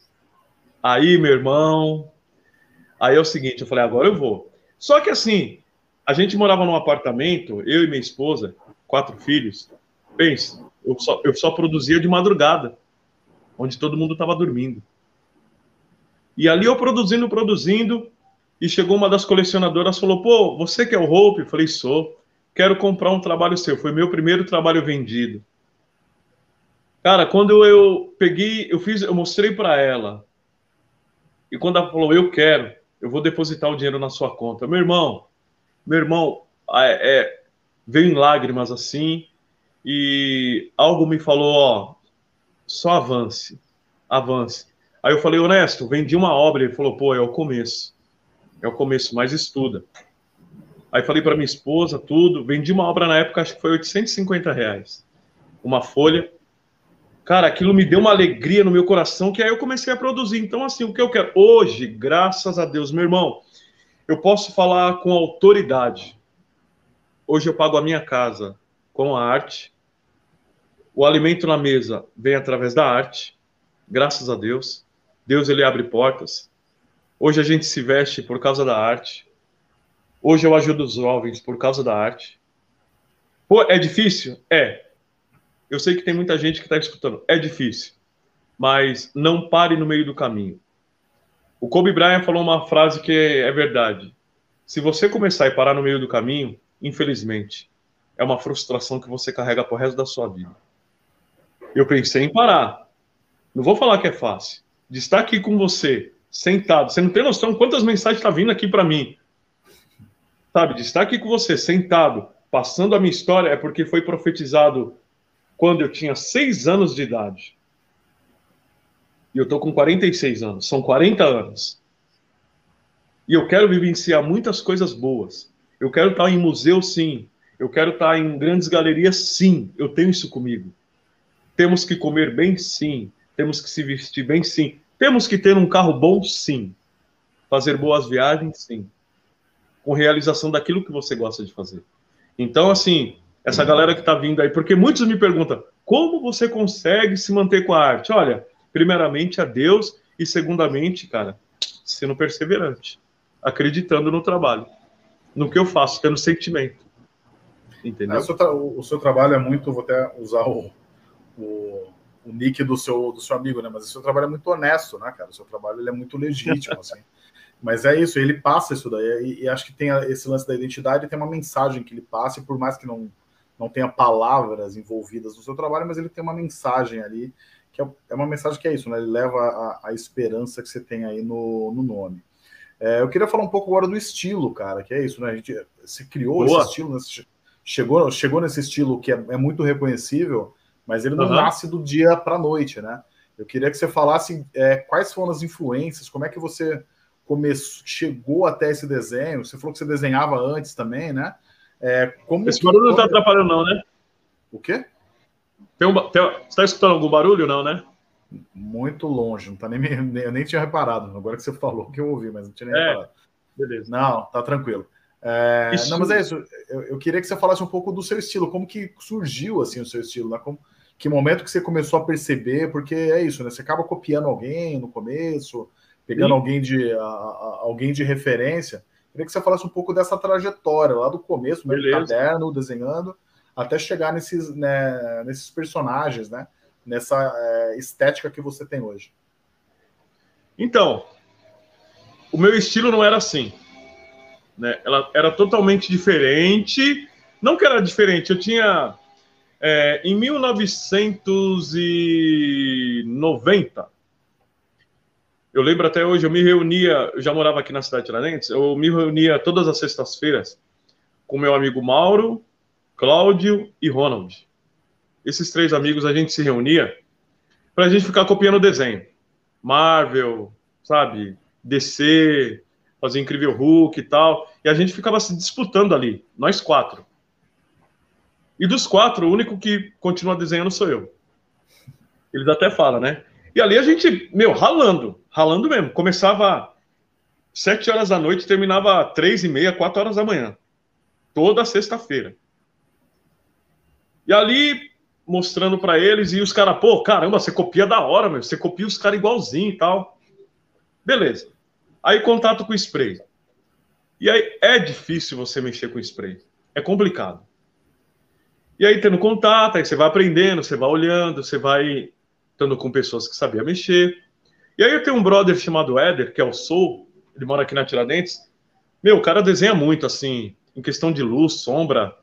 Speaker 2: Aí, meu irmão. Aí é o seguinte: eu falei, agora eu vou. Só que assim, a gente morava num apartamento, eu e minha esposa, quatro filhos. Pense, eu só, eu só produzia de madrugada, onde todo mundo estava dormindo. E ali eu produzindo, produzindo, e chegou uma das colecionadoras falou: Pô, você que é o Hope? Eu falei: Sou. Quero comprar um trabalho seu. Foi meu primeiro trabalho vendido. Cara, quando eu peguei, eu fiz, eu mostrei para ela. E quando ela falou: Eu quero, eu vou depositar o dinheiro na sua conta. Meu irmão, meu irmão, é, é, veio em lágrimas assim. E algo me falou: Ó, só avance, avance. Aí eu falei: Honesto, vendi uma obra. Ele falou: Pô, é o começo é o começo, mais estuda. Aí falei para minha esposa, tudo. Vendi uma obra na época, acho que foi 850 reais. Uma folha. Cara, aquilo me deu uma alegria no meu coração, que aí eu comecei a produzir. Então, assim, o que eu quero. Hoje, graças a Deus, meu irmão, eu posso falar com autoridade. Hoje eu pago a minha casa com a arte. O alimento na mesa vem através da arte, graças a Deus. Deus ele abre portas. Hoje a gente se veste por causa da arte. Hoje eu ajudo os jovens por causa da arte. Pô, é difícil? É. Eu sei que tem muita gente que está escutando. É difícil. Mas não pare no meio do caminho. O Kobe Bryant falou uma frase que é verdade. Se você começar e parar no meio do caminho, infelizmente, é uma frustração que você carrega pro resto da sua vida. Eu pensei em parar. Não vou falar que é fácil. De estar aqui com você, sentado. Você não tem noção quantas mensagens estão tá vindo aqui para mim. Sabe, de estar aqui com você, sentado, passando a minha história, é porque foi profetizado quando eu tinha seis anos de idade. E eu estou com 46 anos. São 40 anos. E eu quero vivenciar muitas coisas boas. Eu quero estar em museu, sim. Eu quero estar em grandes galerias, sim. Eu tenho isso comigo. Temos que comer bem, sim. Temos que se vestir bem, sim. Temos que ter um carro bom, sim. Fazer boas viagens, sim. Com realização daquilo que você gosta de fazer. Então, assim, essa galera que está vindo aí, porque muitos me perguntam como você consegue se manter com a arte? Olha, primeiramente a Deus e segundamente, cara, sendo perseverante acreditando no trabalho, no que eu faço, tendo sentimento. Entendeu? É,
Speaker 1: o, seu o, seu trabalho é muito, vou até usar o, o, o, nick do seu, do seu amigo, né? Mas o seu trabalho é muito honesto, né, cara? O seu trabalho ele é muito legítimo, assim. Mas é isso, ele passa isso daí, e, e, acho que tem esse lance da identidade, tem uma mensagem que ele passa, e por mais que não, não tenha palavras envolvidas no seu trabalho, mas ele tem uma mensagem ali, que é, é uma mensagem que é isso, né? Ele leva a, a esperança que você tem aí no, no nome. É, eu queria falar um pouco agora do estilo, cara, que é isso, né? A gente se criou Boa. esse estilo, chegou, chegou nesse estilo que é, é muito reconhecível, mas ele não uhum. nasce do dia para a noite, né? Eu queria que você falasse é, quais foram as influências, como é que você começou, chegou até esse desenho. Você falou que você desenhava antes também, né?
Speaker 2: É, como esse barulho não está atrapalhando, não, né?
Speaker 1: O quê?
Speaker 2: Tem um, tem, você está escutando algum barulho, não, né?
Speaker 1: muito longe, não tá nem, nem, eu nem tinha reparado. Agora que você falou que eu ouvi, mas não tinha nem é, reparado.
Speaker 2: Beleza.
Speaker 1: Não, tá tranquilo. É, não, mas é isso. Eu, eu, queria que você falasse um pouco do seu estilo, como que surgiu assim o seu estilo, né? Como, que momento que você começou a perceber? Porque é isso, né? Você acaba copiando alguém no começo, pegando alguém de a, a, alguém de referência. Eu queria que você falasse um pouco dessa trajetória lá do começo, no caderno, desenhando, até chegar nesses, né, nesses personagens, né? nessa é, estética que você tem hoje?
Speaker 2: Então, o meu estilo não era assim. Né? Ela era totalmente diferente. Não que era diferente, eu tinha. É, em 1990, eu lembro até hoje, eu me reunia, eu já morava aqui na cidade de Tiradentes, eu me reunia todas as sextas-feiras com meu amigo Mauro, Cláudio e Ronald esses três amigos, a gente se reunia para a gente ficar copiando o desenho. Marvel, sabe? DC, fazer Incrível Hulk e tal. E a gente ficava se disputando ali, nós quatro. E dos quatro, o único que continua desenhando sou eu. Eles até falam, né? E ali a gente, meu, ralando, ralando mesmo. Começava sete horas da noite, terminava três e meia, quatro horas da manhã. Toda sexta-feira. E ali mostrando para eles e os caras, pô, caramba, você copia da hora, meu, você copia os caras igualzinho e tal. Beleza. Aí contato com spray. E aí é difícil você mexer com spray. É complicado. E aí tendo contato, aí você vai aprendendo, você vai olhando, você vai estando com pessoas que sabiam mexer. E aí eu tenho um brother chamado Éder, que é o Soul, ele mora aqui na Tiradentes. Meu, o cara desenha muito, assim, em questão de luz, sombra,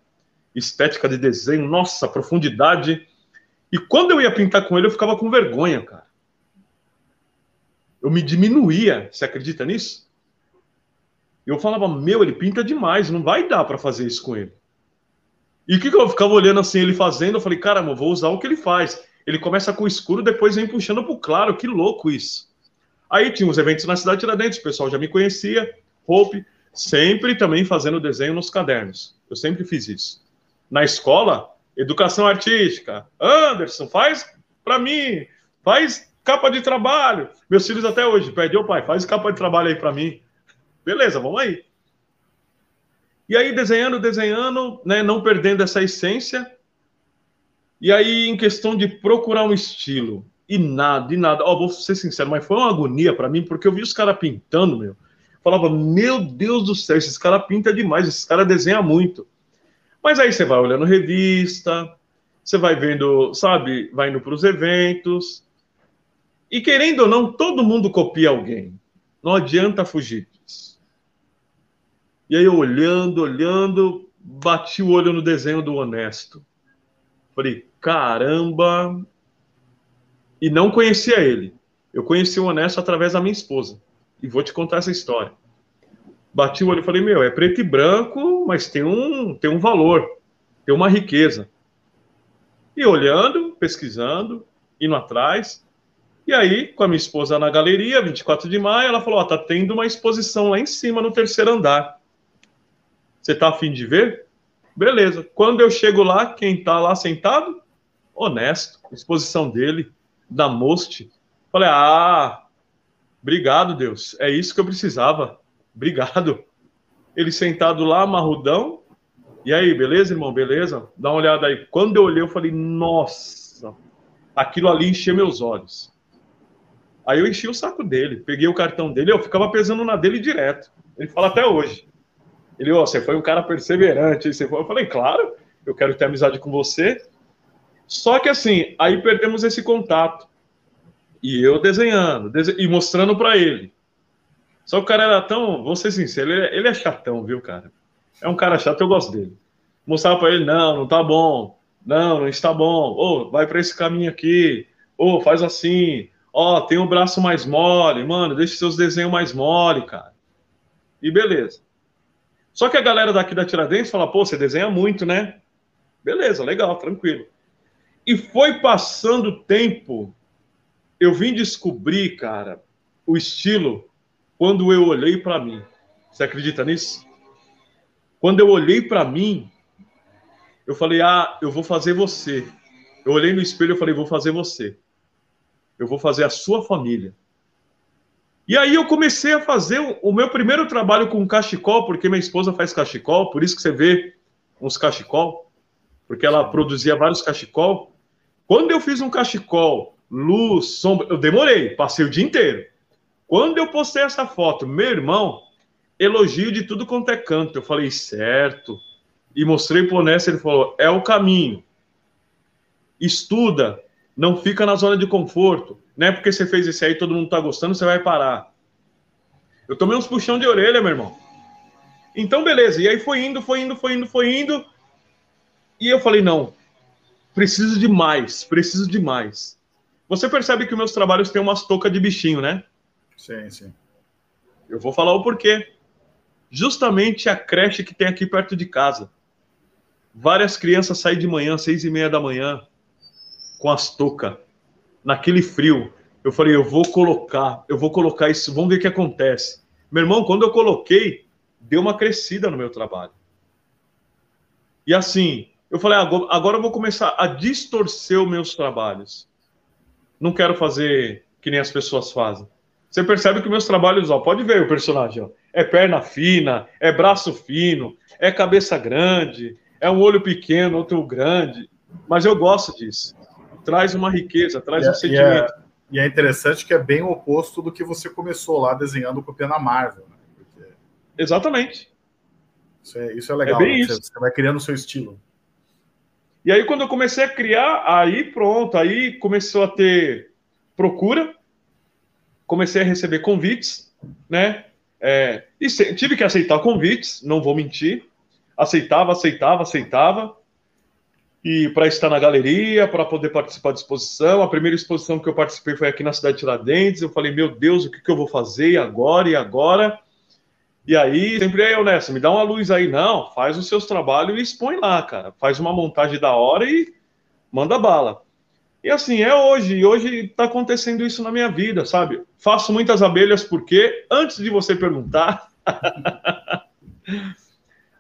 Speaker 2: estética de desenho, nossa, profundidade. E quando eu ia pintar com ele, eu ficava com vergonha, cara. Eu me diminuía, você acredita nisso? Eu falava, meu, ele pinta demais, não vai dar para fazer isso com ele. E o que, que eu ficava olhando assim, ele fazendo? Eu falei, caramba, vou usar o que ele faz. Ele começa com o escuro, depois vem puxando pro claro, que louco isso. Aí tinha uns eventos na cidade de Tiradentes, o pessoal já me conhecia, Hope, sempre também fazendo desenho nos cadernos. Eu sempre fiz isso na escola, educação artística. Anderson, faz para mim, faz capa de trabalho. Meus filhos até hoje pedem, ô pai, faz capa de trabalho aí para mim. Beleza, vamos aí. E aí, desenhando, desenhando, né, não perdendo essa essência. E aí, em questão de procurar um estilo, e nada, e nada. Ó, vou ser sincero, mas foi uma agonia para mim, porque eu vi os caras pintando, meu. Falava, meu Deus do céu, esses caras pintam demais, esses caras desenham muito. Mas aí você vai olhando revista, você vai vendo, sabe, vai indo para os eventos. E querendo ou não, todo mundo copia alguém. Não adianta fugir disso. E aí, olhando, olhando, bati o olho no desenho do Honesto. Falei, caramba. E não conhecia ele. Eu conheci o Honesto através da minha esposa. E vou te contar essa história. Bati o olho e falei, meu, é preto e branco, mas tem um, tem um valor, tem uma riqueza. E olhando, pesquisando, indo atrás. E aí, com a minha esposa na galeria, 24 de maio, ela falou: Ó, tá tendo uma exposição lá em cima, no terceiro andar. Você tá afim de ver? Beleza. Quando eu chego lá, quem tá lá sentado? Honesto. Exposição dele, da Most. Falei: Ah, obrigado, Deus. É isso que eu precisava. Obrigado. Ele sentado lá, marrudão, e aí, beleza, irmão? Beleza? Dá uma olhada aí. Quando eu olhei, eu falei, nossa, aquilo ali encheu meus olhos. Aí eu enchi o saco dele, peguei o cartão dele, eu ficava pesando na dele direto. Ele fala até hoje. Ele, ó, oh, você foi um cara perseverante. Você foi... Eu falei, claro, eu quero ter amizade com você. Só que assim, aí perdemos esse contato. E eu desenhando, e mostrando para ele. Só que o cara era tão, vou ser sincero, ele é, ele é chatão, viu, cara? É um cara chato, eu gosto dele. Mostrava para ele, não, não tá bom. Não, não está bom. Ô, oh, vai para esse caminho aqui. Ô, oh, faz assim. Ó, oh, tem o um braço mais mole. Mano, deixa seus desenhos mais mole, cara. E beleza. Só que a galera daqui da Tiradentes fala, pô, você desenha muito, né? Beleza, legal, tranquilo. E foi passando o tempo, eu vim descobrir, cara, o estilo quando eu olhei para mim. Você acredita nisso? Quando eu olhei para mim, eu falei: "Ah, eu vou fazer você". Eu olhei no espelho e falei: "Vou fazer você". Eu vou fazer a sua família. E aí eu comecei a fazer o meu primeiro trabalho com cachecol, porque minha esposa faz cachecol, por isso que você vê uns cachecol, porque ela produzia vários cachecol. Quando eu fiz um cachecol, luz, sombra, eu demorei, passei o dia inteiro. Quando eu postei essa foto, meu irmão, elogio de tudo quanto é canto. Eu falei, certo. E mostrei pro Onésio, ele falou, é o caminho. Estuda, não fica na zona de conforto. Não é porque você fez isso aí, todo mundo tá gostando, você vai parar. Eu tomei uns puxão de orelha, meu irmão. Então, beleza. E aí foi indo, foi indo, foi indo, foi indo. E eu falei, não, preciso de mais, preciso de mais. Você percebe que meus trabalhos têm umas toucas de bichinho, né?
Speaker 1: Sim, sim.
Speaker 2: Eu vou falar o porquê justamente a creche que tem aqui perto de casa. Várias crianças saem de manhã, seis e meia da manhã, com as toucas, naquele frio. Eu falei, eu vou colocar, eu vou colocar isso, vamos ver o que acontece. Meu irmão, quando eu coloquei, deu uma crescida no meu trabalho. E assim, eu falei, agora, agora eu vou começar a distorcer os meus trabalhos. Não quero fazer que nem as pessoas fazem. Você percebe que meus trabalhos, ó, pode ver o personagem, ó, é perna fina, é braço fino, é cabeça grande, é um olho pequeno, outro grande. Mas eu gosto disso. Traz uma riqueza, traz e, um é, sentimento.
Speaker 1: E é, e é, interessante que é bem o oposto do que você começou lá desenhando com na Marvel. Né? Porque...
Speaker 2: Exatamente.
Speaker 1: Isso é, isso é legal. É né? você, você vai criando o seu estilo.
Speaker 2: E aí, quando eu comecei a criar, aí pronto, aí começou a ter procura comecei a receber convites, né? É, e tive que aceitar convites, não vou mentir. Aceitava, aceitava, aceitava. E para estar na galeria, para poder participar da exposição. A primeira exposição que eu participei foi aqui na cidade de Tiradentes. Eu falei, meu Deus, o que, que eu vou fazer agora e agora? E aí, sempre aí, Honesto, me dá uma luz aí. Não, faz os seus trabalhos e expõe lá, cara. Faz uma montagem da hora e manda bala. E assim, é hoje, e hoje está acontecendo isso na minha vida, sabe? Faço muitas abelhas porque, antes de você perguntar,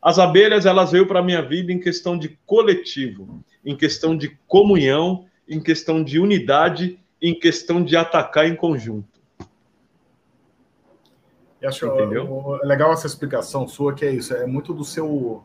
Speaker 2: as abelhas elas veio para a minha vida em questão de coletivo, em questão de comunhão, em questão de unidade, em questão de atacar em conjunto.
Speaker 1: E acho Entendeu? legal essa explicação sua, que é isso, é muito do seu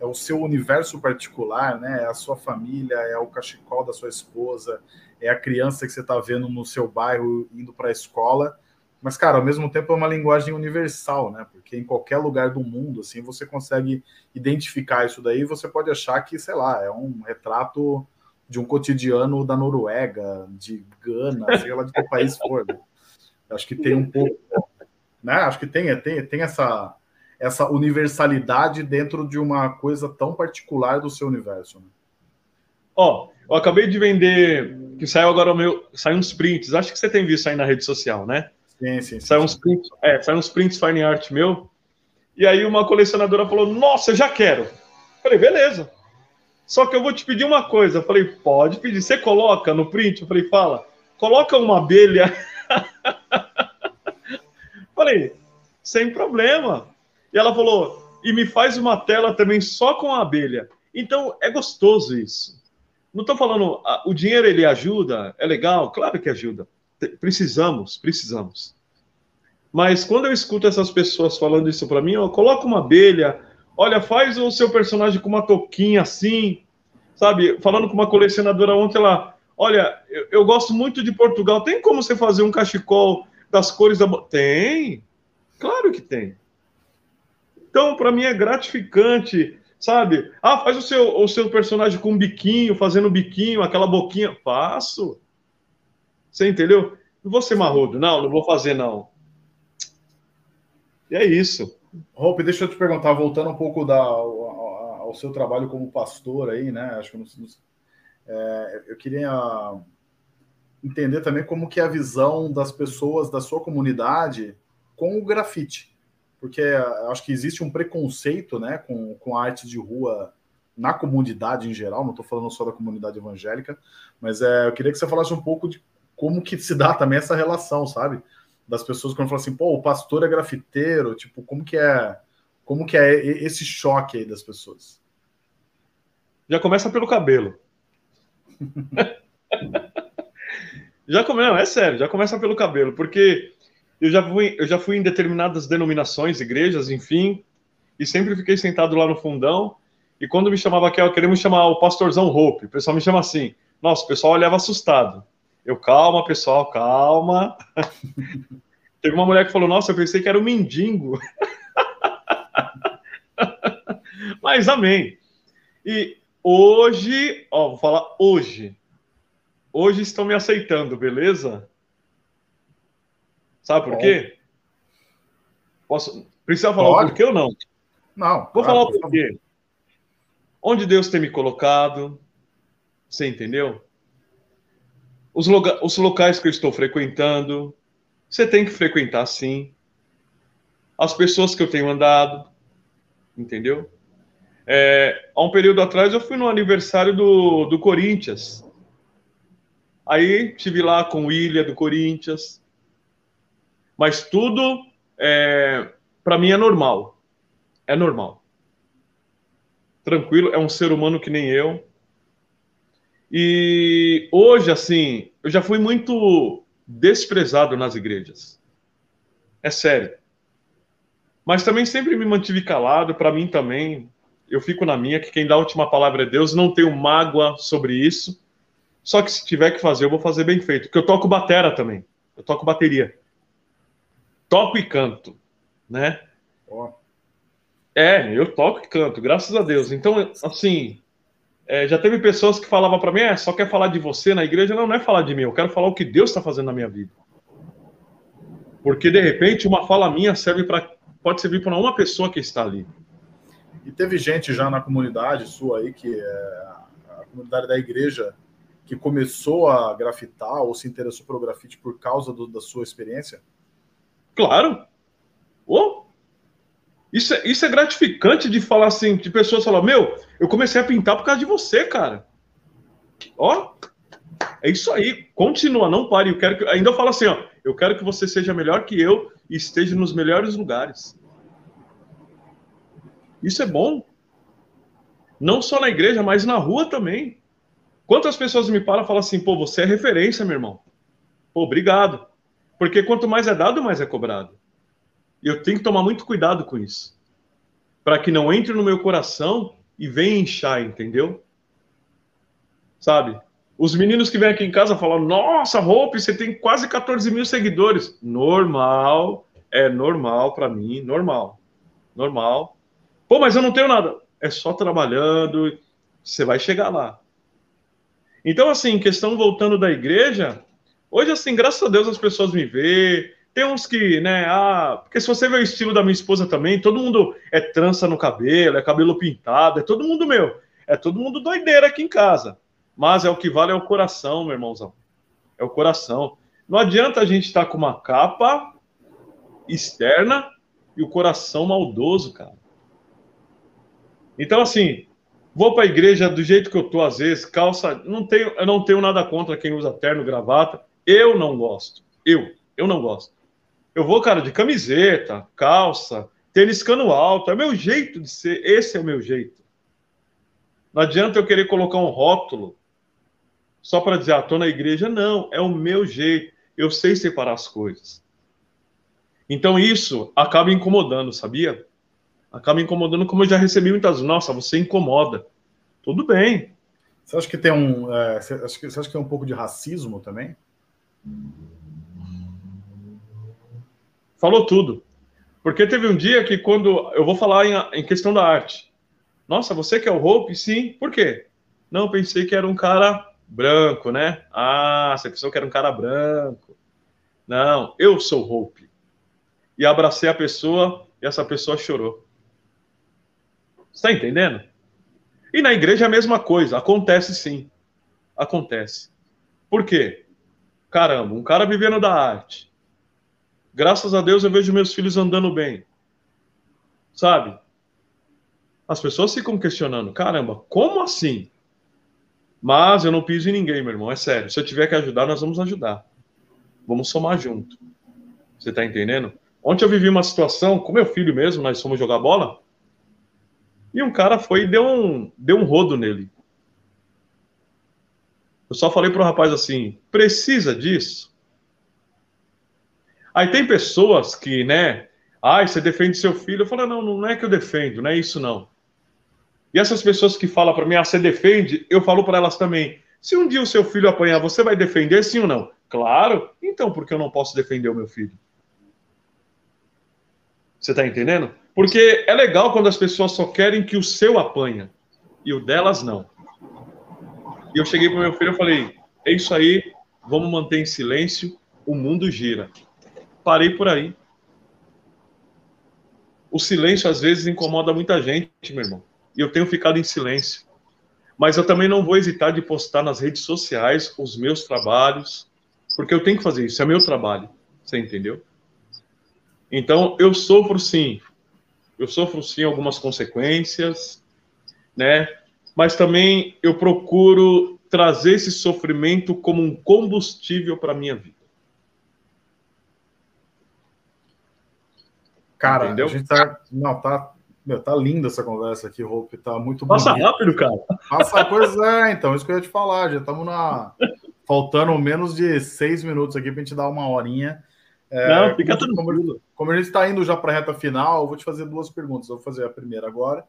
Speaker 1: é o seu universo particular, né? É a sua família, é o cachecol da sua esposa, é a criança que você está vendo no seu bairro indo para a escola. Mas, cara, ao mesmo tempo é uma linguagem universal, né? Porque em qualquer lugar do mundo, assim, você consegue identificar isso daí. Você pode achar que, sei lá, é um retrato de um cotidiano da Noruega, de Gana, sei lá de qual país for. Né? Acho que tem um pouco, né? Acho que tem, tem, tem essa essa universalidade dentro de uma coisa tão particular do seu universo. Né?
Speaker 2: Ó, eu acabei de vender, que saiu agora o meu, saiu uns prints. Acho que você tem visto aí na rede social, né?
Speaker 1: Sim, sim.
Speaker 2: Saiu uns prints, é, uns prints fine art meu. E aí uma colecionadora falou: "Nossa, eu já quero". Eu falei: "Beleza". Só que eu vou te pedir uma coisa. Eu falei: "Pode pedir. Você coloca no print?" Eu falei: "Fala. Coloca uma abelha". falei: "Sem problema". E ela falou: e me faz uma tela também só com a abelha. Então é gostoso isso. Não estou falando, o dinheiro ele ajuda, é legal, claro que ajuda. Precisamos, precisamos. Mas quando eu escuto essas pessoas falando isso para mim, ó, coloca uma abelha, olha, faz o seu personagem com uma toquinha assim, sabe? Falando com uma colecionadora ontem lá, olha, eu, eu gosto muito de Portugal, tem como você fazer um cachecol das cores da. Tem, claro que tem. Então, para mim é gratificante, sabe? Ah, faz o seu, o seu personagem com um biquinho, fazendo um biquinho, aquela boquinha. Faço. Você entendeu? Não vou ser marrudo. Não, não vou fazer, não. E é isso.
Speaker 1: Hope, deixa eu te perguntar, voltando um pouco da, ao, ao seu trabalho como pastor aí, né? Acho que é, eu queria entender também como que é a visão das pessoas da sua comunidade com o grafite porque acho que existe um preconceito né, com, com a arte de rua na comunidade em geral, não estou falando só da comunidade evangélica, mas é, eu queria que você falasse um pouco de como que se dá também essa relação, sabe? Das pessoas quando falam assim, pô, o pastor é grafiteiro, tipo, como que é, como que é esse choque aí das pessoas?
Speaker 2: Já começa pelo cabelo. já começa, não, é sério, já começa pelo cabelo, porque eu já fui, eu já fui em determinadas denominações, igrejas, enfim, e sempre fiquei sentado lá no fundão. E quando me chamava aqui, eu queria chamar o pastorzão Hope. O pessoal me chama assim. Nossa, o pessoal olhava assustado. Eu, calma, pessoal, calma. Teve uma mulher que falou: Nossa, eu pensei que era um mendigo. Mas amém. E hoje, ó, vou falar hoje. Hoje estão me aceitando, beleza? Sabe por quê? Posso... Precisa falar Pode. o porquê ou não?
Speaker 1: Não.
Speaker 2: Vou falar o porquê. Onde Deus tem me colocado, você entendeu? Os, loga... Os locais que eu estou frequentando, você tem que frequentar sim. As pessoas que eu tenho andado, entendeu? É, há um período atrás eu fui no aniversário do, do Corinthians. Aí tive lá com o William do Corinthians. Mas tudo, é, para mim, é normal. É normal. Tranquilo, é um ser humano que nem eu. E hoje, assim, eu já fui muito desprezado nas igrejas. É sério. Mas também sempre me mantive calado, para mim também. Eu fico na minha, que quem dá a última palavra é Deus, não tenho mágoa sobre isso. Só que se tiver que fazer, eu vou fazer bem feito. Porque eu toco batera também. Eu toco bateria toco e canto, né? Oh. É, eu toco e canto, graças a Deus. Então, assim, é, já teve pessoas que falavam para mim, é, só quer falar de você na igreja? Não, não é falar de mim, eu quero falar o que Deus está fazendo na minha vida. Porque, de repente, uma fala minha serve para pode servir para uma pessoa que está ali.
Speaker 1: E teve gente já na comunidade sua aí, que é a comunidade da igreja, que começou a grafitar ou se interessou pelo grafite por causa do, da sua experiência?
Speaker 2: Claro. Oh, isso, é, isso é gratificante de falar assim, de pessoas falar, meu, eu comecei a pintar por causa de você, cara. Ó, é isso aí. Continua, não pare. Eu quero que, ainda eu falo assim, ó, eu quero que você seja melhor que eu e esteja nos melhores lugares. Isso é bom. Não só na igreja, mas na rua também. Quantas pessoas me param e falam assim, pô, você é referência, meu irmão. Pô, obrigado. Porque quanto mais é dado, mais é cobrado. Eu tenho que tomar muito cuidado com isso. Para que não entre no meu coração e vem inchar, entendeu? Sabe? Os meninos que vêm aqui em casa falam: Nossa, Hope, você tem quase 14 mil seguidores. Normal, é normal para mim, normal. Normal. Pô, mas eu não tenho nada. É só trabalhando, você vai chegar lá. Então, assim, questão voltando da igreja, hoje, assim, graças a Deus as pessoas me veem. Tem uns que, né, ah, porque se você ver o estilo da minha esposa também, todo mundo é trança no cabelo, é cabelo pintado, é todo mundo meu. É todo mundo doideira aqui em casa. Mas é o que vale é o coração, meu irmãozão. É o coração. Não adianta a gente estar tá com uma capa externa e o coração maldoso, cara. Então, assim, vou para a igreja do jeito que eu tô, às vezes, calça. Não tenho, eu não tenho nada contra quem usa terno, gravata. Eu não gosto. Eu, eu não gosto. Eu vou, cara, de camiseta, calça, tênis cano alto. É meu jeito de ser. Esse é o meu jeito. Não adianta eu querer colocar um rótulo só para dizer, ah, tô na igreja. Não, é o meu jeito. Eu sei separar as coisas. Então isso acaba incomodando, sabia? Acaba incomodando, como eu já recebi muitas. Nossa, você incomoda. Tudo bem.
Speaker 1: Você acha que tem um. É, você, acha que, você acha que tem um pouco de racismo também?
Speaker 2: Falou tudo. Porque teve um dia que, quando. Eu vou falar em, em questão da arte. Nossa, você que é o Hope? Sim. Por quê? Não, pensei que era um cara branco, né? Ah, você pensou que era um cara branco. Não, eu sou Hope. E abracei a pessoa e essa pessoa chorou. Está entendendo? E na igreja é a mesma coisa. Acontece sim. Acontece. Por quê? Caramba, um cara vivendo da arte. Graças a Deus eu vejo meus filhos andando bem. Sabe? As pessoas ficam questionando: caramba, como assim? Mas eu não piso em ninguém, meu irmão, é sério. Se eu tiver que ajudar, nós vamos ajudar. Vamos somar junto. Você tá entendendo? Ontem eu vivi uma situação com meu filho mesmo, nós fomos jogar bola. E um cara foi e deu um, deu um rodo nele. Eu só falei pro rapaz assim: precisa disso? Aí tem pessoas que, né? Ai, você defende seu filho. Eu falo: não, não é que eu defendo, não é isso não. E essas pessoas que falam para mim, ah, você defende, eu falo para elas também. Se um dia o seu filho apanhar, você vai defender sim ou não? Claro. Então, por que eu não posso defender o meu filho? Você está entendendo? Porque é legal quando as pessoas só querem que o seu apanha e o delas não. E eu cheguei para meu filho e falei: é isso aí, vamos manter em silêncio, o mundo gira. Parei por aí. O silêncio às vezes incomoda muita gente, meu irmão e eu tenho ficado em silêncio. Mas eu também não vou hesitar de postar nas redes sociais os meus trabalhos, porque eu tenho que fazer isso, é meu trabalho. Você entendeu? Então, eu sofro sim. Eu sofro sim algumas consequências, né? Mas também eu procuro trazer esse sofrimento como um combustível para a minha vida.
Speaker 1: Cara, Entendeu? a gente tá. Não, tá meu, tá linda essa conversa aqui, Hope. Tá muito
Speaker 2: Passa bonito. rápido, cara.
Speaker 1: Passa, pois é, então, isso que eu ia te falar. Já estamos na. Faltando menos de seis minutos aqui para a gente dar uma horinha.
Speaker 2: É, Não, fica como,
Speaker 1: tranquilo. Como, a gente está indo já para a reta final, eu vou te fazer duas perguntas. Eu vou fazer a primeira agora,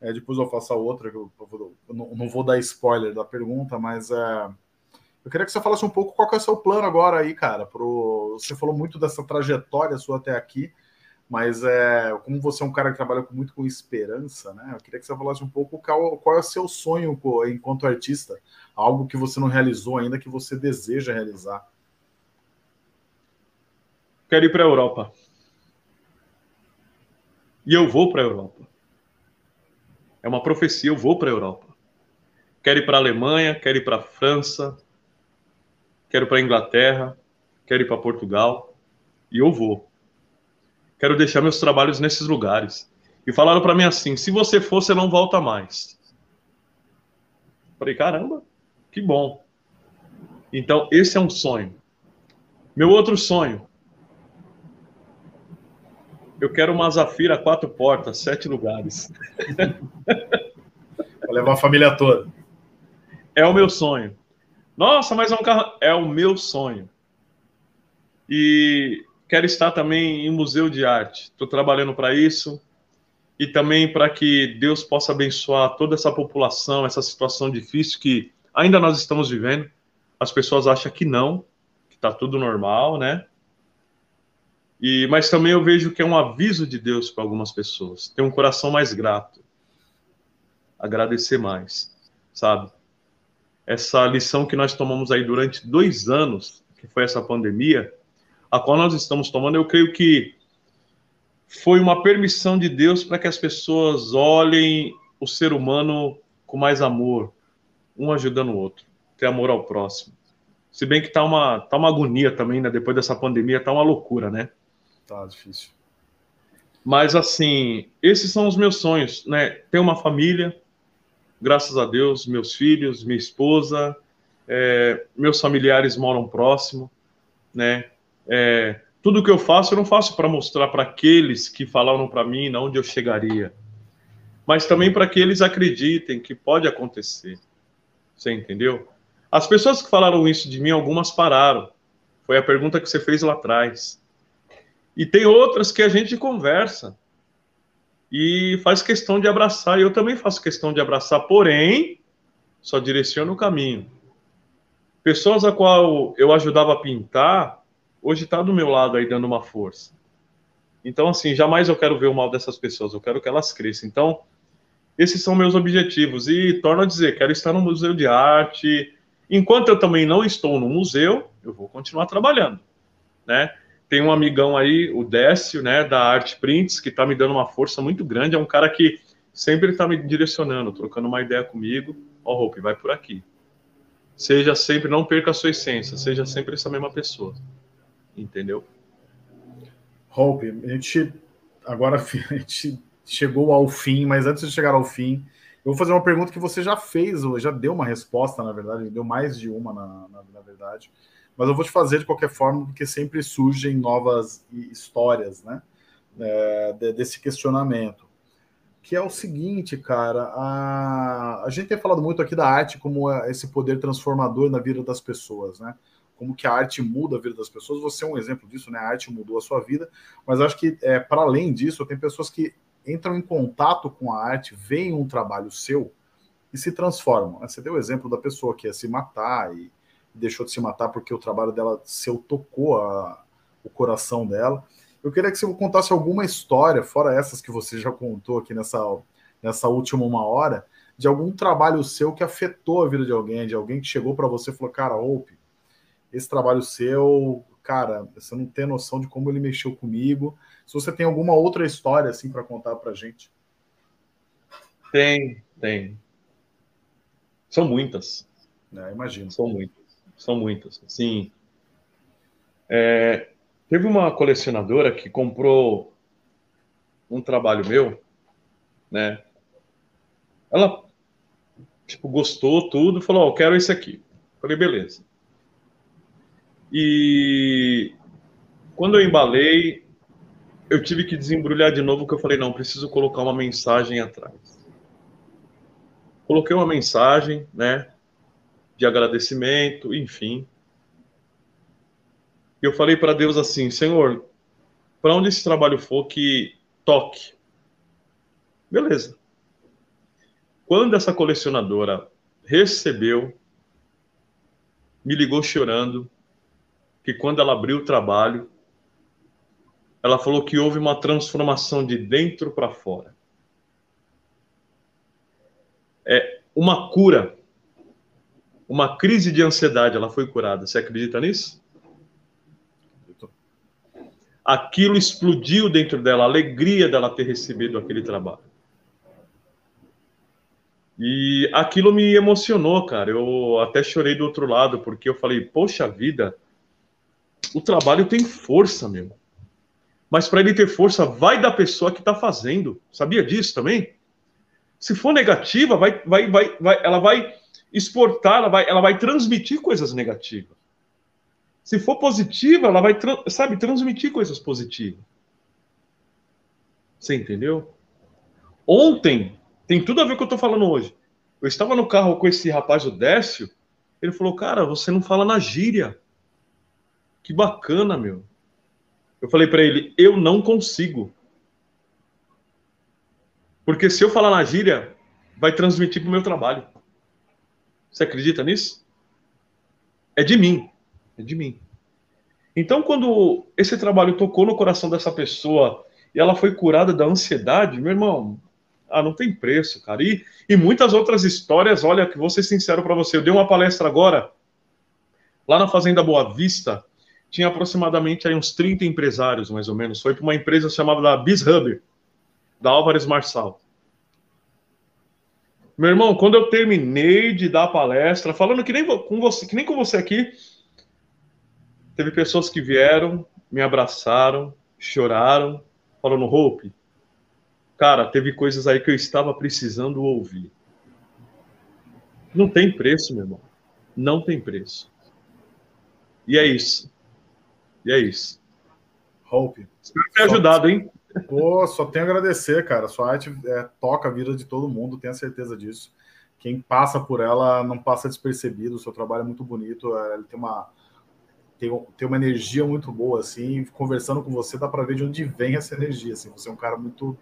Speaker 1: é, depois eu faço a outra. Eu, eu, eu não, não, vou dar spoiler da pergunta, mas é, eu queria que você falasse um pouco qual é o seu plano agora aí, cara. Pro, você falou muito dessa trajetória sua até aqui. Mas é, como você é um cara que trabalha muito com esperança, né? Eu queria que você falasse um pouco qual, qual é o seu sonho enquanto artista, algo que você não realizou ainda, que você deseja realizar.
Speaker 2: Quero ir para a Europa. E eu vou para a Europa. É uma profecia, eu vou para a Europa. Quero ir para a Alemanha, quero ir para a França, quero ir para a Inglaterra, quero ir para Portugal. E eu vou quero deixar meus trabalhos nesses lugares. E falaram para mim assim: se você for, você não volta mais. Falei, caramba, que bom. Então, esse é um sonho. Meu outro sonho. Eu quero uma Zafira quatro portas, sete lugares.
Speaker 1: Para levar a família toda.
Speaker 2: É o meu sonho. Nossa, mas é um carro. É o meu sonho. E quero estar também em museu de arte. Estou trabalhando para isso. e também para que Deus possa abençoar toda essa população, essa situação difícil que ainda nós estamos vivendo. As pessoas acham que não, que está tudo normal, né? E, mas também eu vejo que é um aviso de Deus para algumas pessoas. Ter um coração mais grato, agradecer mais, sabe? Essa lição que nós tomamos aí durante dois anos, que foi essa pandemia, a qual nós estamos tomando, eu creio que foi uma permissão de Deus para que as pessoas olhem o ser humano com mais amor, um ajudando o outro, ter amor ao próximo. Se bem que tá uma, tá uma agonia também, né? Depois dessa pandemia, tá uma loucura, né?
Speaker 1: Tá difícil.
Speaker 2: Mas assim, esses são os meus sonhos, né? Ter uma família, graças a Deus, meus filhos, minha esposa, é, meus familiares moram próximo, né? É, tudo que eu faço, eu não faço para mostrar para aqueles que falaram para mim onde eu chegaria, mas também para que eles acreditem que pode acontecer. Você entendeu? As pessoas que falaram isso de mim, algumas pararam. Foi a pergunta que você fez lá atrás. E tem outras que a gente conversa e faz questão de abraçar. E eu também faço questão de abraçar, porém, só direciono o caminho. Pessoas a qual eu ajudava a pintar, hoje está do meu lado aí dando uma força. Então, assim, jamais eu quero ver o mal dessas pessoas, eu quero que elas cresçam. Então, esses são meus objetivos. E torno a dizer, quero estar no Museu de Arte. Enquanto eu também não estou no museu, eu vou continuar trabalhando, né? Tem um amigão aí, o Décio, né, da Arte Prints, que está me dando uma força muito grande. É um cara que sempre está me direcionando, trocando uma ideia comigo. Ó, oh, Hope, vai por aqui. Seja sempre, não perca a sua essência, seja sempre essa mesma pessoa entendeu?
Speaker 1: Hope, a gente agora a gente chegou ao fim, mas antes de chegar ao fim, eu vou fazer uma pergunta que você já fez, ou já deu uma resposta, na verdade, deu mais de uma, na, na, na verdade, mas eu vou te fazer de qualquer forma, porque sempre surgem novas histórias, né, é, desse questionamento. Que é o seguinte, cara, a, a gente tem falado muito aqui da arte como esse poder transformador na vida das pessoas, né? Como que a arte muda a vida das pessoas. Você é um exemplo disso, né? A arte mudou a sua vida, mas acho que é, para além disso, tem pessoas que entram em contato com a arte, veem um trabalho seu e se transformam. Né? Você deu o exemplo da pessoa que ia se matar e deixou de se matar porque o trabalho dela seu tocou a, o coração dela. Eu queria que você contasse alguma história, fora essas que você já contou aqui nessa, nessa última uma hora, de algum trabalho seu que afetou a vida de alguém, de alguém que chegou para você e falou, cara, Hope, esse trabalho seu, cara, você não tem noção de como ele mexeu comigo. Se você tem alguma outra história assim para contar para gente.
Speaker 2: Tem, tem. São muitas.
Speaker 1: É, imagino.
Speaker 2: São muitas. São muitas. Sim. É, teve uma colecionadora que comprou um trabalho meu, né? Ela tipo gostou tudo, falou: "Ó, oh, quero esse aqui". Falei: "Beleza". E quando eu embalei, eu tive que desembrulhar de novo, que eu falei, não, preciso colocar uma mensagem atrás. Coloquei uma mensagem, né, de agradecimento, enfim. E eu falei para Deus assim, Senhor, para onde esse trabalho for, que toque. Beleza. Quando essa colecionadora recebeu, me ligou chorando, que quando ela abriu o trabalho, ela falou que houve uma transformação de dentro para fora. É uma cura, uma crise de ansiedade, ela foi curada. Você acredita nisso? Aquilo explodiu dentro dela, a alegria dela ter recebido aquele trabalho. E aquilo me emocionou, cara. Eu até chorei do outro lado, porque eu falei, poxa vida, o trabalho tem força, meu. Mas para ele ter força, vai da pessoa que está fazendo. Sabia disso também? Se for negativa, vai, vai, vai, vai, ela vai exportar, ela vai, ela vai transmitir coisas negativas. Se for positiva, ela vai, sabe, transmitir coisas positivas. Você entendeu? Ontem, tem tudo a ver com o que eu estou falando hoje. Eu estava no carro com esse rapaz, o Décio, ele falou, cara, você não fala na gíria. Que bacana, meu. Eu falei para ele, eu não consigo. Porque se eu falar na gíria, vai transmitir para o meu trabalho. Você acredita nisso? É de mim. É de mim. Então, quando esse trabalho tocou no coração dessa pessoa e ela foi curada da ansiedade, meu irmão, ah, não tem preço, cara. E, e muitas outras histórias, olha, que vou ser sincero para você, eu dei uma palestra agora, lá na Fazenda Boa Vista, tinha aproximadamente aí uns 30 empresários, mais ou menos. Foi para uma empresa chamada BizHub, da Álvares Marçal. Meu irmão, quando eu terminei de dar a palestra, falando que nem com você, que nem com você aqui, teve pessoas que vieram, me abraçaram, choraram, falando, Hope, cara, teve coisas aí que eu estava precisando ouvir. Não tem preço, meu irmão. Não tem preço. E é isso. E é isso.
Speaker 1: Hope.
Speaker 2: Espero ter ajudado, hein?
Speaker 1: Pô, só tenho a agradecer, cara. Sua arte é, toca a vida de todo mundo, tenho certeza disso. Quem passa por ela não passa despercebido. O seu trabalho é muito bonito. É, ele tem uma, tem, tem uma energia muito boa, assim. Conversando com você, dá para ver de onde vem essa energia. Assim. Você é um cara muito.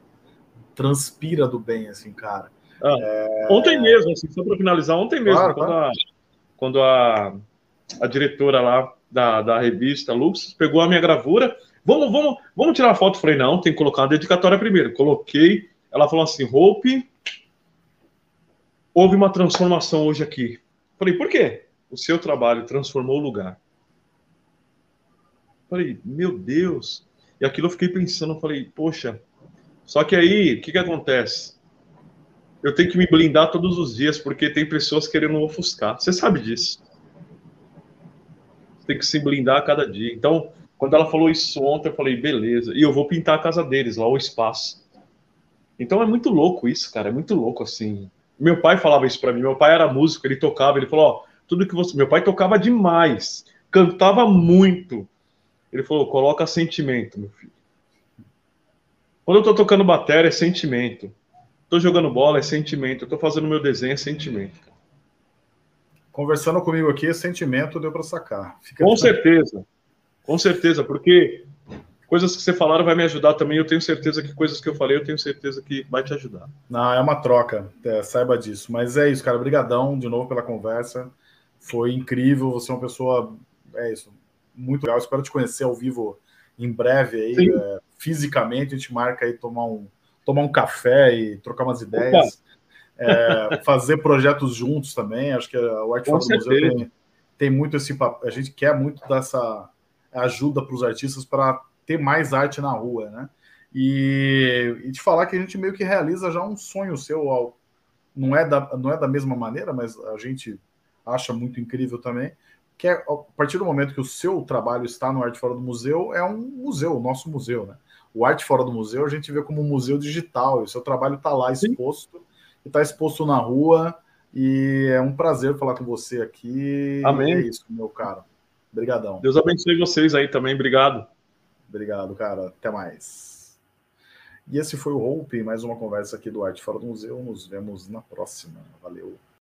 Speaker 1: transpira do bem, assim, cara.
Speaker 2: Ah, é... Ontem mesmo, assim, só para finalizar, ontem mesmo, claro, quando, claro. A, quando a, a diretora lá da, da revista Lux pegou a minha gravura Vamos, vamos, vamos tirar a foto. Falei, não, tem que colocar uma dedicatória primeiro. Coloquei. Ela falou assim: Hope, houve uma transformação hoje aqui. Falei, por quê? O seu trabalho transformou o lugar. Falei, meu Deus. E aquilo eu fiquei pensando, falei, poxa. Só que aí, o que, que acontece? Eu tenho que me blindar todos os dias, porque tem pessoas querendo ofuscar. Você sabe disso. Tem que se blindar a cada dia. Então, quando ela falou isso ontem, eu falei, beleza. E eu vou pintar a casa deles, lá o espaço. Então é muito louco isso, cara. É muito louco assim. Meu pai falava isso para mim. Meu pai era músico, ele tocava. Ele falou: Ó, tudo que você. Meu pai tocava demais, cantava muito. Ele falou: coloca sentimento, meu filho. Quando eu tô tocando bateria, é sentimento. Tô jogando bola, é sentimento. Eu tô fazendo meu desenho, é sentimento.
Speaker 1: Conversando comigo aqui, sentimento deu para sacar.
Speaker 2: Fica Com certeza. Com certeza, porque coisas que você falaram vai me ajudar também. Eu tenho certeza que coisas que eu falei, eu tenho certeza que vai te ajudar.
Speaker 1: Não, é uma troca, é, saiba disso. Mas é isso, cara. Obrigadão de novo pela conversa. Foi incrível. Você é uma pessoa, é isso, muito legal. Espero te conhecer ao vivo em breve aí, é, fisicamente. A gente marca aí tomar um, tomar um café e trocar umas ideias. É, fazer projetos juntos também. Acho que o Arte Fora do Museu tem, tem muito esse A gente quer muito dessa ajuda para os artistas para ter mais arte na rua, né? E, e te falar que a gente meio que realiza já um sonho seu, ao, não é da, não é da mesma maneira, mas a gente acha muito incrível também, que é a partir do momento que o seu trabalho está no Arte Fora do Museu, é um museu, o nosso museu, né? O Arte Fora do Museu a gente vê como um museu digital, e o seu trabalho está lá exposto, está exposto na rua, e é um prazer falar com você aqui.
Speaker 2: Amém.
Speaker 1: é isso, meu caro. Obrigadão.
Speaker 2: Deus abençoe vocês aí também. Obrigado.
Speaker 1: Obrigado, cara. Até mais. E esse foi o Hope, mais uma conversa aqui do Arte Fora do Museu. Nos vemos na próxima. Valeu.